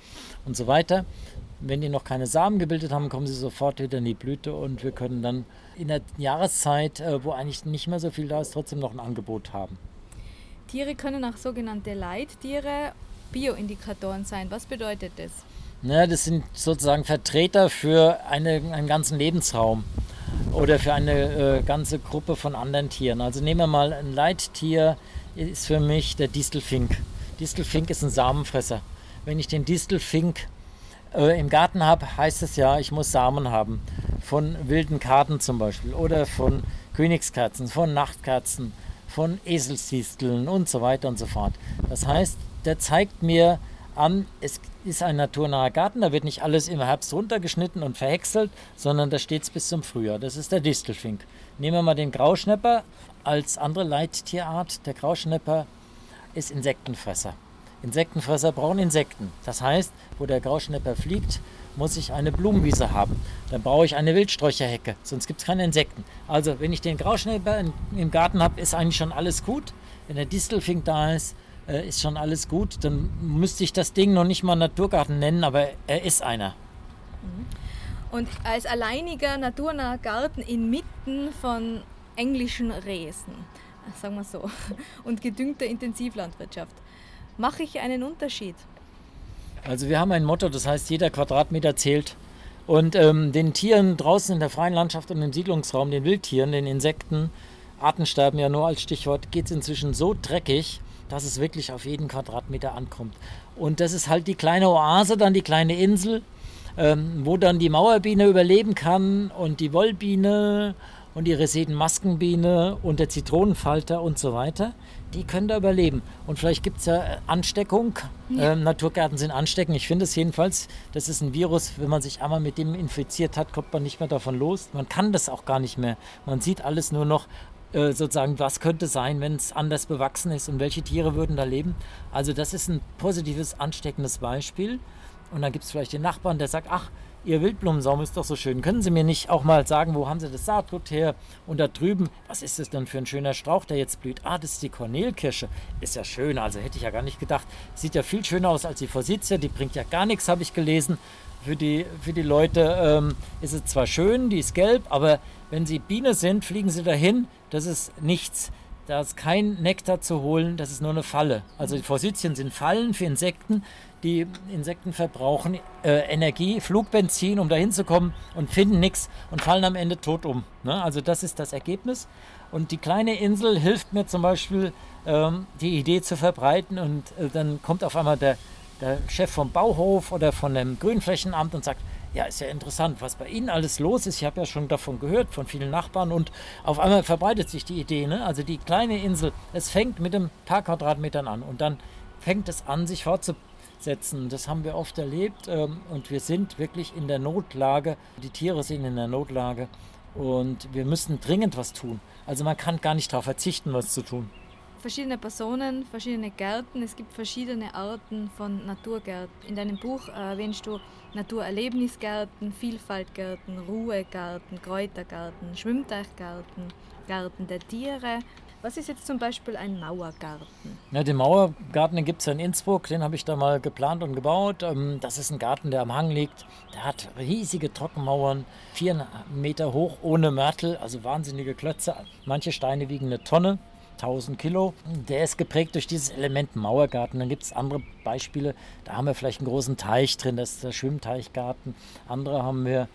und so weiter. Wenn die noch keine Samen gebildet haben, kommen sie sofort wieder in die Blüte und wir können dann in der Jahreszeit, äh, wo eigentlich nicht mehr so viel da ist, trotzdem noch ein Angebot haben. Tiere können auch sogenannte Leittiere Bioindikatoren sein. Was bedeutet das? Ne, das sind sozusagen Vertreter für eine, einen ganzen Lebensraum oder für eine äh, ganze Gruppe von anderen Tieren. Also nehmen wir mal ein Leittier, ist für mich der Distelfink. Distelfink ist ein Samenfresser. Wenn ich den Distelfink äh, im Garten habe, heißt es ja, ich muss Samen haben. Von wilden Karten zum Beispiel oder von Königskerzen, von Nachtkerzen, von Eselsdisteln und so weiter und so fort. Das heißt, der zeigt mir an, es ist ein naturnaher Garten, da wird nicht alles im Herbst runtergeschnitten und verhäckselt, sondern da steht es bis zum Frühjahr. Das ist der Distelfink. Nehmen wir mal den Grauschnepper als andere Leittierart. Der Grauschnepper ist Insektenfresser. Insektenfresser brauchen Insekten. Das heißt, wo der Grauschnepper fliegt, muss ich eine Blumenwiese haben. Dann brauche ich eine Wildsträucherhecke, sonst gibt es keine Insekten. Also, wenn ich den Grauschnepper in, im Garten habe, ist eigentlich schon alles gut. Wenn der Distelfink da ist, äh, ist schon alles gut. Dann müsste ich das Ding noch nicht mal Naturgarten nennen, aber er ist einer. Und als alleiniger naturnaher Garten inmitten von englischen Resen, sagen wir so, und gedüngter Intensivlandwirtschaft, mache ich einen Unterschied. Also wir haben ein Motto, das heißt, jeder Quadratmeter zählt. Und ähm, den Tieren draußen in der freien Landschaft und im Siedlungsraum, den Wildtieren, den Insekten, Artensterben ja nur als Stichwort, geht es inzwischen so dreckig, dass es wirklich auf jeden Quadratmeter ankommt. Und das ist halt die kleine Oase, dann die kleine Insel, ähm, wo dann die Mauerbiene überleben kann und die Wollbiene und die Resedenmaskenbiene und der Zitronenfalter und so weiter. Die können da überleben. Und vielleicht gibt es ja äh, Ansteckung. Ähm, Naturgärten sind ansteckend. Ich finde es jedenfalls, das ist ein Virus, wenn man sich einmal mit dem infiziert hat, kommt man nicht mehr davon los. Man kann das auch gar nicht mehr. Man sieht alles nur noch äh, sozusagen, was könnte sein, wenn es anders bewachsen ist und welche Tiere würden da leben. Also das ist ein positives, ansteckendes Beispiel. Und dann gibt es vielleicht den Nachbarn, der sagt, ach, Ihr Wildblumensaum ist doch so schön. Können Sie mir nicht auch mal sagen, wo haben Sie das Saatgut her? Und da drüben, was ist das denn für ein schöner Strauch, der jetzt blüht? Ah, das ist die Kornelkirsche. Ist ja schön, also hätte ich ja gar nicht gedacht. Sieht ja viel schöner aus als die Forsythia. Die bringt ja gar nichts, habe ich gelesen. Für die, für die Leute ähm, ist es zwar schön, die ist gelb, aber wenn sie Biene sind, fliegen sie dahin. Das ist nichts. Da ist kein Nektar zu holen, das ist nur eine Falle. Also die Forsythien sind Fallen für Insekten. Die Insekten verbrauchen äh, Energie, Flugbenzin, um dahin zu kommen und finden nichts und fallen am Ende tot um. Ne? Also das ist das Ergebnis. Und die kleine Insel hilft mir zum Beispiel, ähm, die Idee zu verbreiten und äh, dann kommt auf einmal der, der Chef vom Bauhof oder von dem Grünflächenamt und sagt, ja, ist ja interessant, was bei Ihnen alles los ist. Ich habe ja schon davon gehört, von vielen Nachbarn und auf einmal verbreitet sich die Idee. Ne? Also die kleine Insel, es fängt mit ein paar Quadratmetern an und dann fängt es an, sich fortzusetzen. Das haben wir oft erlebt ähm, und wir sind wirklich in der Notlage. Die Tiere sind in der Notlage und wir müssen dringend was tun. Also man kann gar nicht darauf verzichten, was zu tun verschiedene Personen, verschiedene Gärten. Es gibt verschiedene Arten von Naturgärten. In deinem Buch erwähnst du Naturerlebnisgärten, Vielfaltgärten, Ruhegärten, Kräutergarten, Schwimmteichgarten, Garten der Tiere. Was ist jetzt zum Beispiel ein Mauergarten? Ja, den Mauergarten gibt es ja in Innsbruck, den habe ich da mal geplant und gebaut. Ähm, das ist ein Garten, der am Hang liegt. Der hat riesige Trockenmauern, vier Meter hoch, ohne Mörtel, also wahnsinnige Klötze. Manche Steine wiegen eine Tonne. 1000 Kilo. Der ist geprägt durch dieses Element Mauergarten. Dann gibt es andere Beispiele, da haben wir vielleicht einen großen Teich drin, das ist der Schwimmteichgarten. Andere haben wir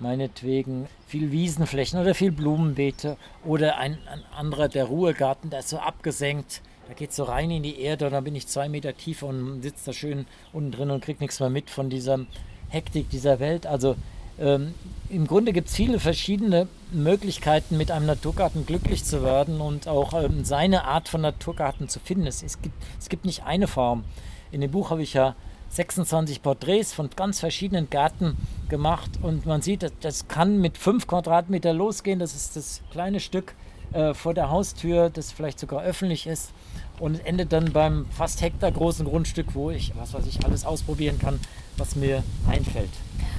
meinetwegen viel Wiesenflächen oder viel Blumenbeete oder ein, ein anderer, der Ruhegarten, der ist so abgesenkt. Da geht so rein in die Erde und dann bin ich zwei Meter tiefer und sitze da schön unten drin und kriege nichts mehr mit von dieser Hektik dieser Welt. Also ähm, Im Grunde gibt es viele verschiedene Möglichkeiten, mit einem Naturgarten glücklich zu werden und auch ähm, seine Art von Naturgarten zu finden. Es, es, gibt, es gibt nicht eine Form. In dem Buch habe ich ja 26 Porträts von ganz verschiedenen Gärten gemacht und man sieht, das, kann mit 5 Quadratmeter losgehen. Das ist das kleine Stück äh, vor der Haustür, das vielleicht sogar öffentlich ist und endet dann beim fast Hektar großen Grundstück, wo ich, was weiß ich, alles ausprobieren kann, was mir einfällt.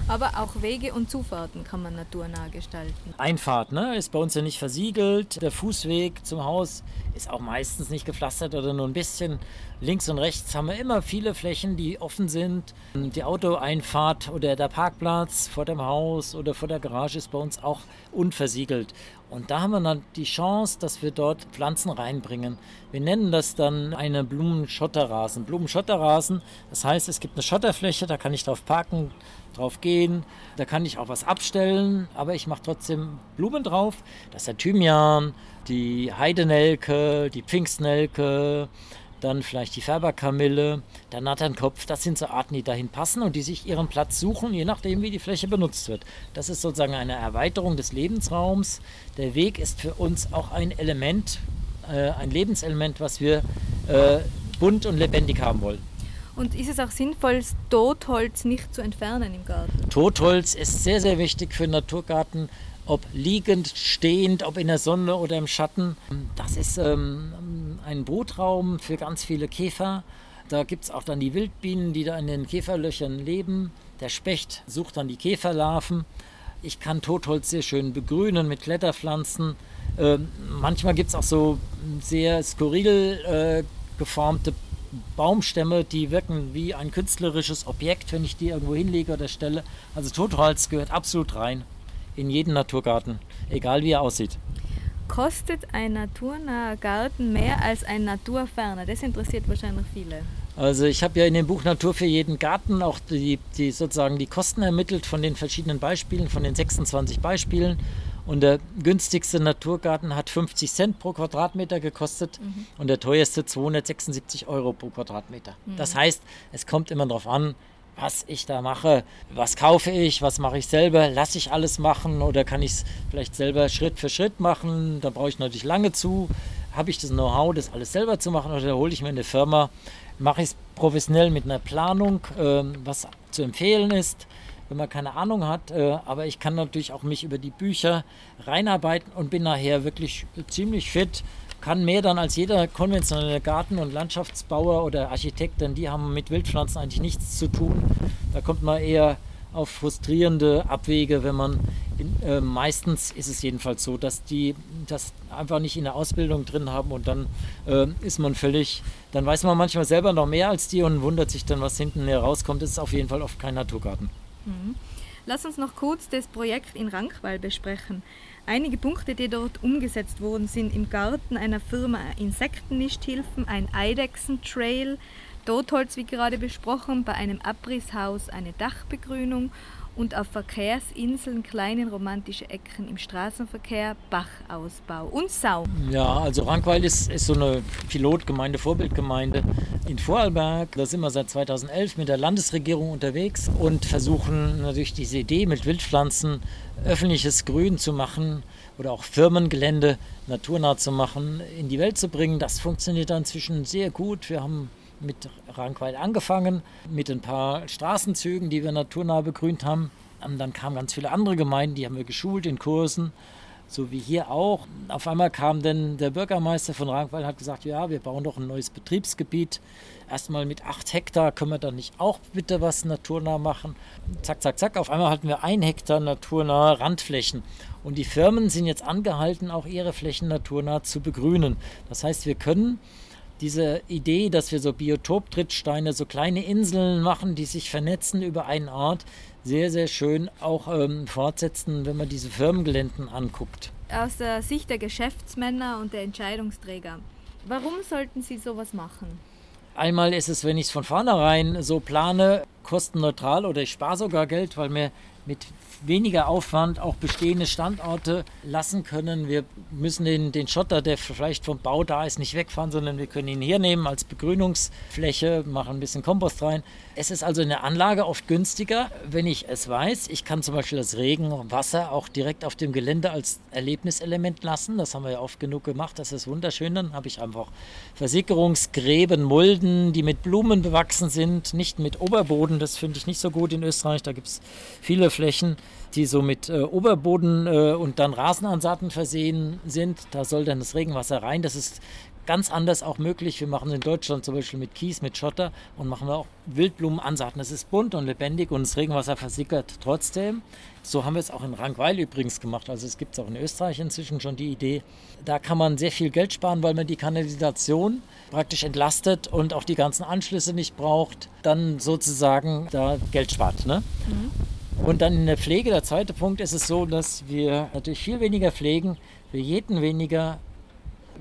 Aber auch Wege und Zufahrten kann man naturnah gestalten. Einfahrt ne, ist bei uns ja nicht versiegelt. Der Fußweg zum Haus ist auch meistens nicht gepflastert oder nur ein bisschen. Links und rechts haben wir immer viele Flächen, die offen sind. Die Autoeinfahrt oder der Parkplatz vor dem Haus oder vor der Garage ist bei uns auch unversiegelt. Und da haben wir dann die Chance, dass wir dort Pflanzen reinbringen. Wir nennen das dann eine Blumenschotterrasen. Blumenschotterrasen, das heißt, es gibt eine Schotterfläche, da kann ich drauf parken, drauf gehen, da kann ich auch was abstellen, aber ich mache trotzdem Blumen drauf. Das ist der Thymian, die Heidenelke, die Pfingstnelke, dann vielleicht die Färberkamille, der Natternkopf. Das sind so Arten, die dahin passen und die sich ihren Platz suchen, je nachdem, wie die Fläche benutzt wird. Das ist sozusagen eine Erweiterung des Lebensraums. Der Weg ist für uns auch ein Element, äh, ein Lebenselement, was wir äh, bunt und lebendig haben wollen. Und ist es auch sinnvoll, Totholz nicht zu entfernen im Garten? Totholz ist sehr, sehr wichtig für Naturgarten ob liegend, stehend, ob in der Sonne oder im Schatten. Das ist ähm, ein Brutraum für ganz viele Käfer. Da gibt es auch dann die Wildbienen, die da in den Käferlöchern leben. Der Specht sucht dann die Käferlarven. Ich kann Totholz sehr schön begrünen mit Kletterpflanzen. Ähm, manchmal gibt es auch so sehr skurril äh, geformte Baumstämme, die wirken wie ein künstlerisches Objekt, wenn ich die irgendwo hinlege oder stelle. Also Totholz gehört absolut rein in jeden Naturgarten, egal wie er aussieht. Kostet ein naturnaher Garten mehr als ein naturferner? Das interessiert wahrscheinlich viele. Also ich habe ja in dem Buch Natur für jeden Garten auch die, die sozusagen die Kosten ermittelt von den verschiedenen Beispielen, von den 26 Beispielen. Und der günstigste Naturgarten hat 50 Cent pro Quadratmeter gekostet mhm. und der teuerste 276 Euro pro Quadratmeter. Mhm. Das heißt, es kommt immer darauf an, was ich da mache. Was kaufe ich, was mache ich selber? Lasse ich alles machen oder kann ich es vielleicht selber Schritt für Schritt machen? Da brauche ich natürlich lange zu. Habe ich das Know-how, das alles selber zu machen oder hole ich mir eine Firma? Mache ich es professionell mit einer Planung, ähm, was zu empfehlen ist? wenn man keine Ahnung hat. Äh, aber ich kann natürlich auch mich über die Bücher reinarbeiten und bin nachher wirklich ziemlich fit. Kann mehr dann als jeder konventionelle Garten- und Landschaftsbauer oder Architekt, denn die haben mit Wildpflanzen eigentlich nichts zu tun. Da kommt man eher auf frustrierende Abwege, wenn man in, äh, meistens ist es jedenfalls so, dass die das einfach nicht in der Ausbildung drin haben und dann äh, ist man völlig, dann weiß man manchmal selber noch mehr als die und wundert sich dann, was hinten herauskommt. Es ist auf jeden Fall oft kein Naturgarten. Mhm. Lass uns noch kurz das Projekt in Rankwall besprechen. Einige Punkte, die dort umgesetzt wurden, sind im Garten einer Firma Insektennichthilfen, ein Eidechsentrail, Totholz, wie gerade besprochen, bei einem Abrisshaus eine Dachbegrünung und auf Verkehrsinseln kleinen romantische Ecken im Straßenverkehr, Bachausbau und Saum. Ja, also Rankwald ist, ist so eine Pilotgemeinde, Vorbildgemeinde in Vorarlberg. Da sind wir seit 2011 mit der Landesregierung unterwegs und versuchen natürlich diese Idee mit Wildpflanzen öffentliches Grün zu machen oder auch Firmengelände naturnah zu machen, in die Welt zu bringen. Das funktioniert inzwischen sehr gut. Wir haben mit Rankweil angefangen, mit ein paar Straßenzügen, die wir naturnah begrünt haben. Und dann kamen ganz viele andere Gemeinden, die haben wir geschult in Kursen, so wie hier auch. Auf einmal kam dann der Bürgermeister von Rankweil und hat gesagt, ja, wir bauen doch ein neues Betriebsgebiet. Erstmal mit acht Hektar können wir dann nicht auch bitte was naturnah machen. Zack, zack, zack. Auf einmal hatten wir ein Hektar naturnahe Randflächen. Und die Firmen sind jetzt angehalten, auch ihre Flächen naturnah zu begrünen. Das heißt, wir können diese Idee, dass wir so Biotoptrittsteine, so kleine Inseln machen, die sich vernetzen über eine Art, sehr, sehr schön auch ähm, fortsetzen, wenn man diese Firmengeländen anguckt. Aus der Sicht der Geschäftsmänner und der Entscheidungsträger, warum sollten sie sowas machen? Einmal ist es, wenn ich es von vornherein so plane, kostenneutral oder ich spare sogar Geld, weil mir mit weniger Aufwand auch bestehende Standorte lassen können. Wir müssen den, den Schotter, der vielleicht vom Bau da ist, nicht wegfahren, sondern wir können ihn hernehmen als Begrünungsfläche, machen ein bisschen Kompost rein. Es ist also in der Anlage oft günstiger, wenn ich es weiß. Ich kann zum Beispiel das Regen und Wasser auch direkt auf dem Gelände als Erlebniselement lassen. Das haben wir ja oft genug gemacht. Das ist wunderschön. Dann habe ich einfach Versickerungsgräben, Mulden, die mit Blumen bewachsen sind, nicht mit Oberboden. Das finde ich nicht so gut in Österreich. Da gibt es viele Flächen die so mit äh, Oberboden äh, und dann Rasenansaten versehen sind. Da soll dann das Regenwasser rein. Das ist ganz anders auch möglich. Wir machen in Deutschland zum Beispiel mit Kies, mit Schotter und machen wir auch Wildblumenansaten. Das ist bunt und lebendig und das Regenwasser versickert trotzdem. So haben wir es auch in Rankweil übrigens gemacht. Also es gibt es auch in Österreich inzwischen schon die Idee. Da kann man sehr viel Geld sparen, weil man die Kanalisation praktisch entlastet und auch die ganzen Anschlüsse nicht braucht. Dann sozusagen da Geld spart. Ne? Mhm. Und dann in der Pflege, der zweite Punkt, ist es so, dass wir natürlich viel weniger pflegen, wir jeden weniger,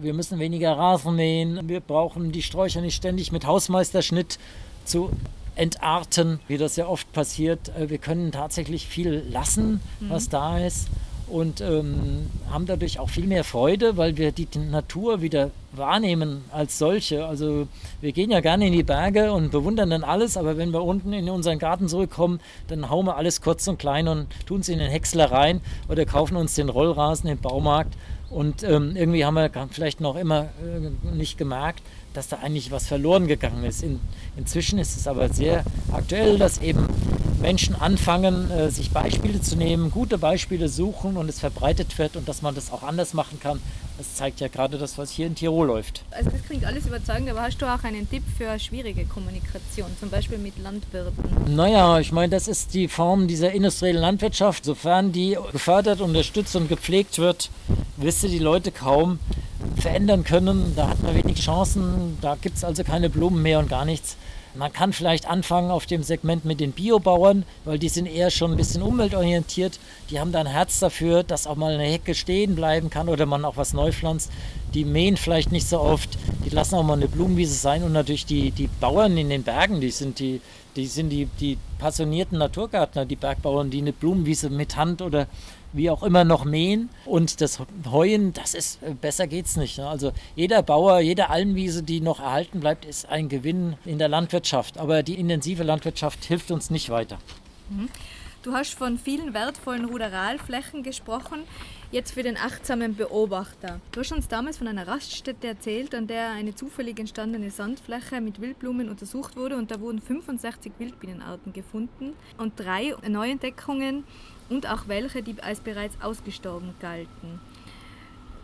wir müssen weniger Rasen mähen, wir brauchen die Sträucher nicht ständig mit Hausmeisterschnitt zu entarten, wie das ja oft passiert. Äh, wir können tatsächlich viel lassen, was mhm. da ist und ähm, haben dadurch auch viel mehr Freude, weil wir die Natur wieder wahrnehmen als solche. Also wir gehen ja gerne in die Berge und bewundern dann alles, aber wenn wir unten in unseren Garten zurückkommen, dann hauen wir alles kurz und klein und tun es in den Häcksler rein oder kaufen uns den Rollrasen im Baumarkt. Und ähm, irgendwie haben wir vielleicht noch immer äh, nicht gemerkt, dass da eigentlich was verloren gegangen ist. In, inzwischen ist es aber sehr aktuell, dass eben Menschen anfangen, äh, sich Beispiele zu nehmen, gute Beispiele suchen und es verbreitet wird und dass man das auch anders machen kann. Das zeigt ja gerade das, was hier in Tirol läuft. Also das klingt alles überzeugend, aber hast du auch einen Tipp für schwierige Kommunikation, zum Beispiel mit Landwirten? Naja, ich meine, das ist die Form dieser industriellen Landwirtschaft. Sofern die gefördert, unterstützt und gepflegt wird, wisst ihr die Leute kaum, verändern können. Da hat man wenig Chancen, da gibt es also keine Blumen mehr und gar nichts. Man kann vielleicht anfangen auf dem Segment mit den Biobauern, weil die sind eher schon ein bisschen umweltorientiert. Die haben da ein Herz dafür, dass auch mal eine Hecke stehen bleiben kann oder man auch was neu pflanzt. Die mähen vielleicht nicht so oft, die lassen auch mal eine Blumenwiese sein und natürlich die, die Bauern in den Bergen, die sind die, die sind die, die passionierten Naturgärtner, die Bergbauern, die eine Blumenwiese mit Hand oder wie auch immer noch mähen. Und das Heuen, das ist, äh, besser geht's nicht. Ne? Also jeder Bauer, jede Almwiese, die noch erhalten bleibt, ist ein Gewinn in der Landwirtschaft. Aber die intensive Landwirtschaft hilft uns nicht weiter. Mhm. Du hast von vielen wertvollen Ruderalflächen gesprochen. Jetzt für den achtsamen Beobachter. Du hast uns damals von einer Raststätte erzählt, an der eine zufällig entstandene Sandfläche mit Wildblumen untersucht wurde und da wurden 65 Wildbienenarten gefunden und drei Neuentdeckungen und auch welche, die als bereits ausgestorben galten.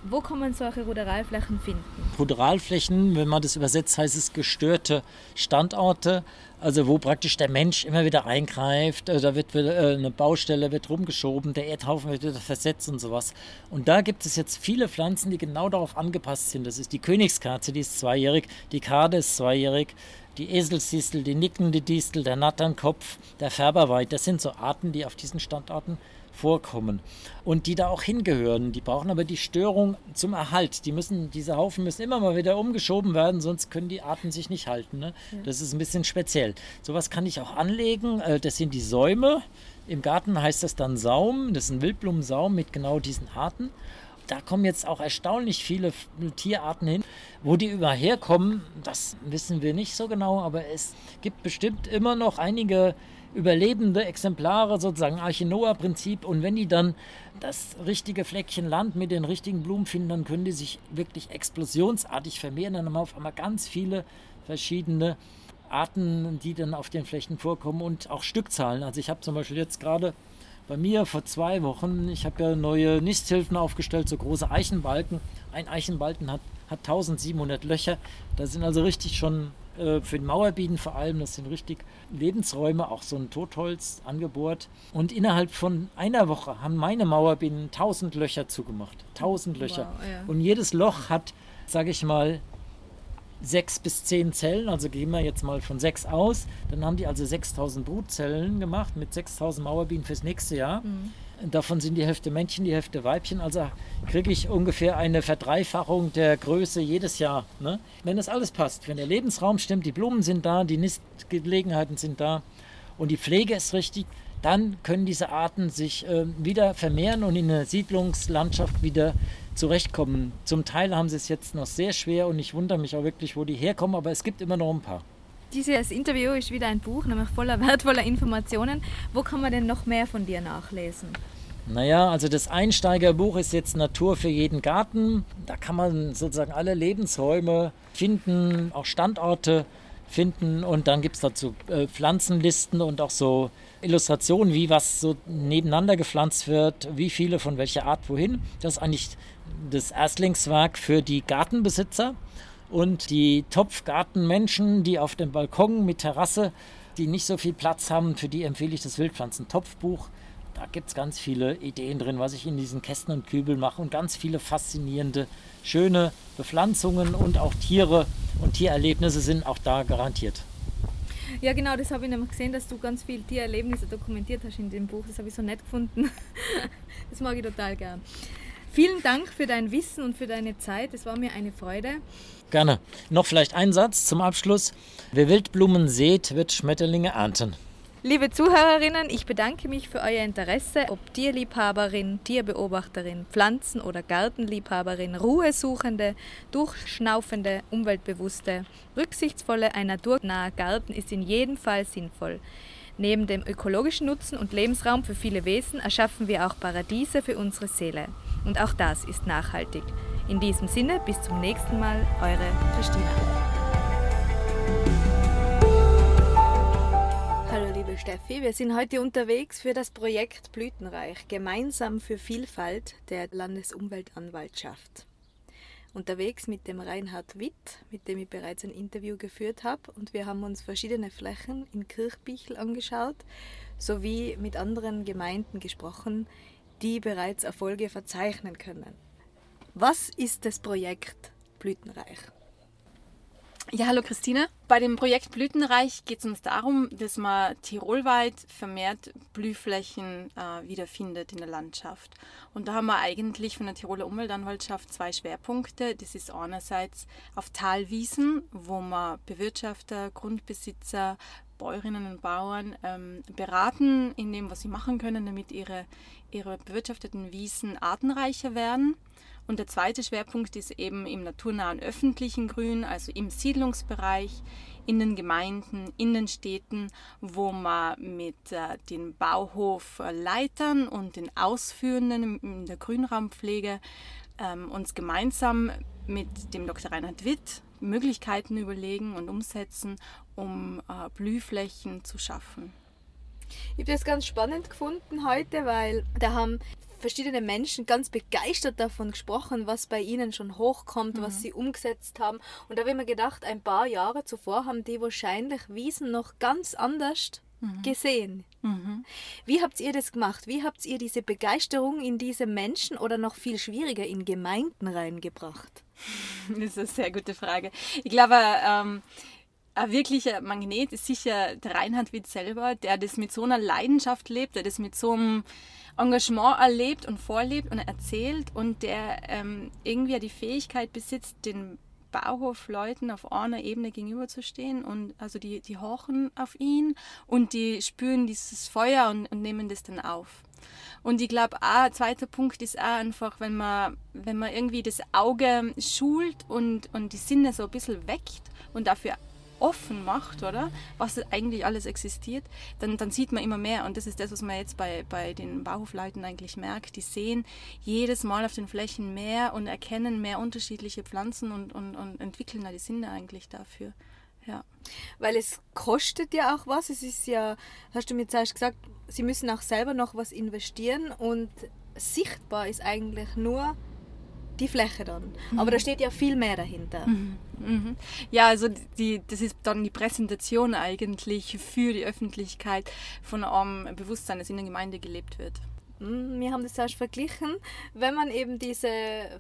Wo kann man solche Ruderalflächen finden? Ruderalflächen, wenn man das übersetzt, heißt es gestörte Standorte, also wo praktisch der Mensch immer wieder eingreift, äh, da wird äh, eine Baustelle wird rumgeschoben, der Erdhaufen wird wieder versetzt und sowas. Und da gibt es jetzt viele Pflanzen, die genau darauf angepasst sind. Das ist die Königskerze, die ist zweijährig, die Kade ist zweijährig, die Eselsdistel, die nickende Distel, der Natternkopf, der Färberweid. Das sind so Arten, die auf diesen Standorten vorkommen und die da auch hingehören. Die brauchen aber die Störung zum Erhalt. Die müssen, diese Haufen müssen immer mal wieder umgeschoben werden, sonst können die Arten sich nicht halten. Ne? Ja. Das ist ein bisschen speziell. Sowas kann ich auch anlegen. Äh, das sind die Säume. Im Garten heißt das dann Saum. Das ist ein Wildblumensaum mit genau diesen Arten. Da kommen jetzt auch erstaunlich viele Tierarten hin. Wo die überherkommen, das wissen wir nicht so genau, aber es gibt bestimmt immer noch einige überlebende Exemplare, sozusagen Archinoa-Prinzip. Und wenn die dann das richtige Fleckchen Land mit den richtigen Blumen finden, dann können die sich wirklich explosionsartig vermehren. Dann haben wir auf einmal ganz viele verschiedene Arten, die dann auf den Flächen vorkommen und auch Stückzahlen. Also ich habe zum Beispiel jetzt gerade bei mir vor zwei Wochen, ich habe ja neue Nisthilfen aufgestellt, so große Eichenbalken. Ein Eichenbalken hat, hat 1700 Löcher. Da sind also richtig schon äh, für den Mauerbienen vor allem. Das sind richtig Lebensräume, auch so ein Totholz angebohrt. Und innerhalb von einer Woche haben meine Mauerbienen 1000 Löcher zugemacht. 1000 Löcher. Wow, ja. Und jedes Loch hat, sage ich mal, sechs bis zehn Zellen, also gehen wir jetzt mal von sechs aus, dann haben die also 6000 Brutzellen gemacht mit 6000 Mauerbienen fürs nächste Jahr. Mhm. Davon sind die Hälfte Männchen, die Hälfte Weibchen. Also kriege ich ungefähr eine Verdreifachung der Größe jedes Jahr. Ne? Wenn das alles passt, wenn der Lebensraum stimmt, die Blumen sind da, die Nistgelegenheiten sind da und die Pflege ist richtig, dann können diese Arten sich äh, wieder vermehren und in der Siedlungslandschaft wieder zurechtkommen. Zum Teil haben sie es jetzt noch sehr schwer und ich wundere mich auch wirklich, wo die herkommen, aber es gibt immer noch ein paar. Dieses Interview ist wieder ein Buch, nämlich voller wertvoller Informationen. Wo kann man denn noch mehr von dir nachlesen? Naja, also das Einsteigerbuch ist jetzt Natur für jeden Garten. Da kann man sozusagen alle Lebensräume finden, auch Standorte finden und dann gibt es dazu äh, Pflanzenlisten und auch so Illustrationen, wie was so nebeneinander gepflanzt wird, wie viele von welcher Art wohin. Das ist eigentlich das Erstlingswerk für die Gartenbesitzer. Und die Topfgartenmenschen, die auf dem Balkon mit Terrasse, die nicht so viel Platz haben, für die empfehle ich das Wildpflanzen-Topfbuch. Da gibt es ganz viele Ideen drin, was ich in diesen Kästen und Kübeln mache und ganz viele faszinierende, schöne Bepflanzungen und auch Tiere und Tiererlebnisse sind auch da garantiert. Ja, genau, das habe ich nämlich gesehen, dass du ganz viele Tiererlebnisse dokumentiert hast in dem Buch. Das habe ich so nett gefunden. Das mag ich total gern. Vielen Dank für dein Wissen und für deine Zeit. Es war mir eine Freude. Gerne. Noch vielleicht ein Satz zum Abschluss. Wer Wildblumen sät, wird Schmetterlinge ernten. Liebe Zuhörerinnen, ich bedanke mich für euer Interesse, ob Tierliebhaberin, Tierbeobachterin, Pflanzen- oder Gartenliebhaberin, Ruhesuchende, durchschnaufende, umweltbewusste, rücksichtsvolle, ein naturnaher Garten ist in jedem Fall sinnvoll. Neben dem ökologischen Nutzen und Lebensraum für viele Wesen erschaffen wir auch Paradiese für unsere Seele. Und auch das ist nachhaltig. In diesem Sinne, bis zum nächsten Mal, eure Christina. Hallo liebe Steffi, wir sind heute unterwegs für das Projekt Blütenreich, gemeinsam für Vielfalt der Landesumweltanwaltschaft. Unterwegs mit dem Reinhard Witt, mit dem ich bereits ein Interview geführt habe, und wir haben uns verschiedene Flächen in Kirchbichl angeschaut, sowie mit anderen Gemeinden gesprochen, die bereits Erfolge verzeichnen können. Was ist das Projekt Blütenreich? Ja, hallo Christine. Bei dem Projekt Blütenreich geht es uns darum, dass man tirolweit vermehrt Blühflächen äh, wiederfindet in der Landschaft. Und da haben wir eigentlich von der Tiroler Umweltanwaltschaft zwei Schwerpunkte. Das ist einerseits auf Talwiesen, wo man Bewirtschafter, Grundbesitzer, Bäuerinnen und Bauern ähm, beraten in dem, was sie machen können, damit ihre, ihre bewirtschafteten Wiesen artenreicher werden. Und der zweite Schwerpunkt ist eben im naturnahen öffentlichen Grün, also im Siedlungsbereich, in den Gemeinden, in den Städten, wo man mit äh, den Bauhofleitern und den Ausführenden in der Grünraumpflege ähm, uns gemeinsam mit dem Dr. Reinhard Witt Möglichkeiten überlegen und umsetzen, um äh, Blühflächen zu schaffen. Ich habe das ganz spannend gefunden heute, weil da haben verschiedene Menschen ganz begeistert davon gesprochen, was bei ihnen schon hochkommt, mhm. was sie umgesetzt haben. Und da habe ich mir gedacht, ein paar Jahre zuvor haben die wahrscheinlich Wiesen noch ganz anders mhm. gesehen. Mhm. Wie habt ihr das gemacht? Wie habt ihr diese Begeisterung in diese Menschen oder noch viel schwieriger in Gemeinden reingebracht? Das ist eine sehr gute Frage. Ich glaube, ähm, ein wirklicher Magnet ist sicher der Reinhard Witt selber, der das mit so einer Leidenschaft lebt, der das mit so einem Engagement erlebt und vorlebt und erzählt und der ähm, irgendwie die Fähigkeit besitzt, den Bauhofleuten auf einer Ebene gegenüberzustehen und also die, die horchen auf ihn und die spüren dieses Feuer und, und nehmen das dann auf. Und ich glaube, ein zweiter Punkt ist auch einfach, wenn man, wenn man irgendwie das Auge schult und, und die Sinne so ein bisschen weckt und dafür offen macht, oder? Was eigentlich alles existiert, dann, dann sieht man immer mehr. Und das ist das, was man jetzt bei, bei den Bauhofleuten eigentlich merkt. Die sehen jedes Mal auf den Flächen mehr und erkennen mehr unterschiedliche Pflanzen und, und, und entwickeln da die Sinne eigentlich dafür. Ja. Weil es kostet ja auch was. Es ist ja, hast du mir zuerst gesagt, sie müssen auch selber noch was investieren und sichtbar ist eigentlich nur die Fläche dann. Mhm. Aber da steht ja viel mehr dahinter. Mhm. Mhm. Ja, also die, das ist dann die Präsentation eigentlich für die Öffentlichkeit von einem Bewusstsein, das in der Gemeinde gelebt wird. Hm, wir haben das erst verglichen. Wenn man eben diese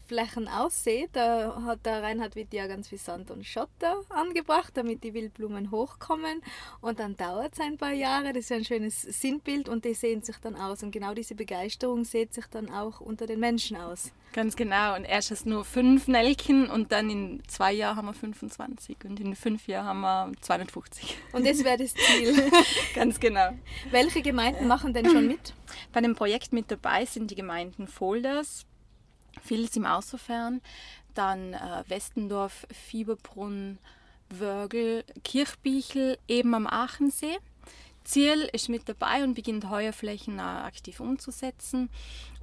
Flächen aussieht, da hat der Reinhard Witt ja ganz viel Sand und Schotter angebracht, damit die Wildblumen hochkommen. Und dann dauert es ein paar Jahre. Das ist ein schönes Sinnbild und die sehen sich dann aus. Und genau diese Begeisterung sieht sich dann auch unter den Menschen aus. Ganz genau. Und erst hast nur fünf Nelken und dann in zwei Jahren haben wir 25 und in fünf Jahren haben wir 250. Und das wäre das Ziel. Ganz genau. Welche Gemeinden machen denn schon mit? Bei dem Projekt mit dabei sind die Gemeinden Folders, Vils im Außerfern, dann äh, Westendorf, Fieberbrunn, Wörgl, Kirchbichel, eben am Aachensee. Ziel ist mit dabei und beginnt Heuerflächen aktiv umzusetzen.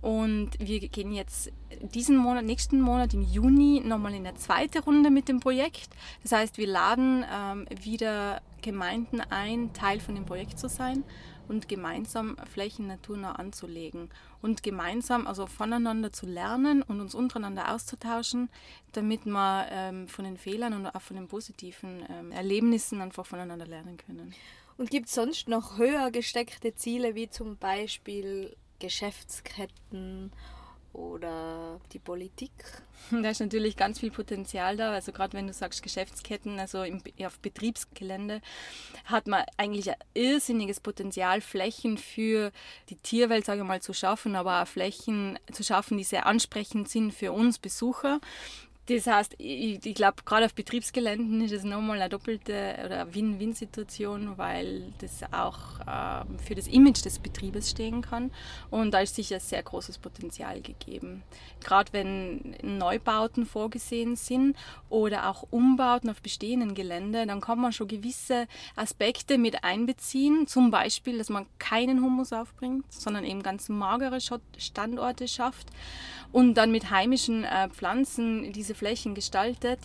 Und wir gehen jetzt diesen Monat, nächsten Monat im Juni nochmal in eine zweite Runde mit dem Projekt. Das heißt, wir laden ähm, wieder Gemeinden ein, Teil von dem Projekt zu sein und gemeinsam Flächen naturnah anzulegen und gemeinsam, also voneinander zu lernen und uns untereinander auszutauschen, damit wir ähm, von den Fehlern und auch von den positiven ähm, Erlebnissen einfach voneinander lernen können. Und gibt es sonst noch höher gesteckte Ziele, wie zum Beispiel Geschäftsketten oder die Politik? Da ist natürlich ganz viel Potenzial da. Also gerade wenn du sagst Geschäftsketten, also im, auf Betriebsgelände, hat man eigentlich ein irrsinniges Potenzial, Flächen für die Tierwelt, sage ich mal, zu schaffen, aber auch Flächen zu schaffen, die sehr ansprechend sind für uns Besucher. Das heißt, ich, ich glaube, gerade auf Betriebsgeländen ist es nochmal eine doppelte oder Win-Win-Situation, weil das auch äh, für das Image des Betriebes stehen kann. Und da ist sicher sehr großes Potenzial gegeben. Gerade wenn Neubauten vorgesehen sind oder auch Umbauten auf bestehenden Gelände, dann kann man schon gewisse Aspekte mit einbeziehen. Zum Beispiel, dass man keinen Humus aufbringt, sondern eben ganz magere Standorte schafft und dann mit heimischen äh, Pflanzen diese Flächen gestaltet.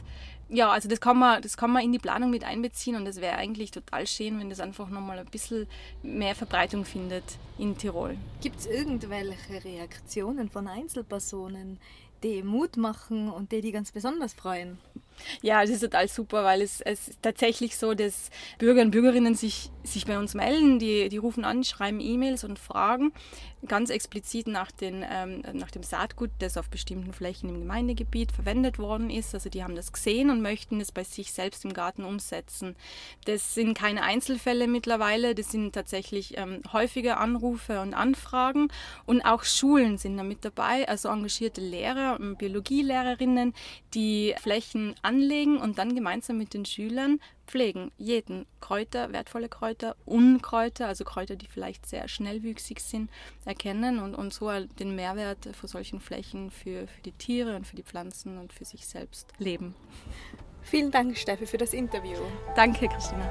Ja, also das kann, man, das kann man in die Planung mit einbeziehen und es wäre eigentlich total schön, wenn das einfach nochmal ein bisschen mehr Verbreitung findet in Tirol. Gibt es irgendwelche Reaktionen von Einzelpersonen, die Mut machen und die die ganz besonders freuen? Ja, es ist total super, weil es, es ist tatsächlich so, dass Bürger und Bürgerinnen sich, sich bei uns melden, die, die rufen an, schreiben E-Mails und fragen ganz explizit nach, den, ähm, nach dem Saatgut, das auf bestimmten Flächen im Gemeindegebiet verwendet worden ist. Also die haben das gesehen und möchten es bei sich selbst im Garten umsetzen. Das sind keine Einzelfälle mittlerweile, das sind tatsächlich ähm, häufige Anrufe und Anfragen und auch Schulen sind da mit dabei, also engagierte Lehrer und Biologielehrerinnen, die Flächen anlegen und dann gemeinsam mit den Schülern pflegen. Jeden Kräuter, wertvolle Kräuter, Unkräuter, also Kräuter, die vielleicht sehr schnellwüchsig sind, erkennen und, und so den Mehrwert von solchen Flächen für, für die Tiere und für die Pflanzen und für sich selbst leben. Vielen Dank, Steffi, für das Interview. Danke, Christina.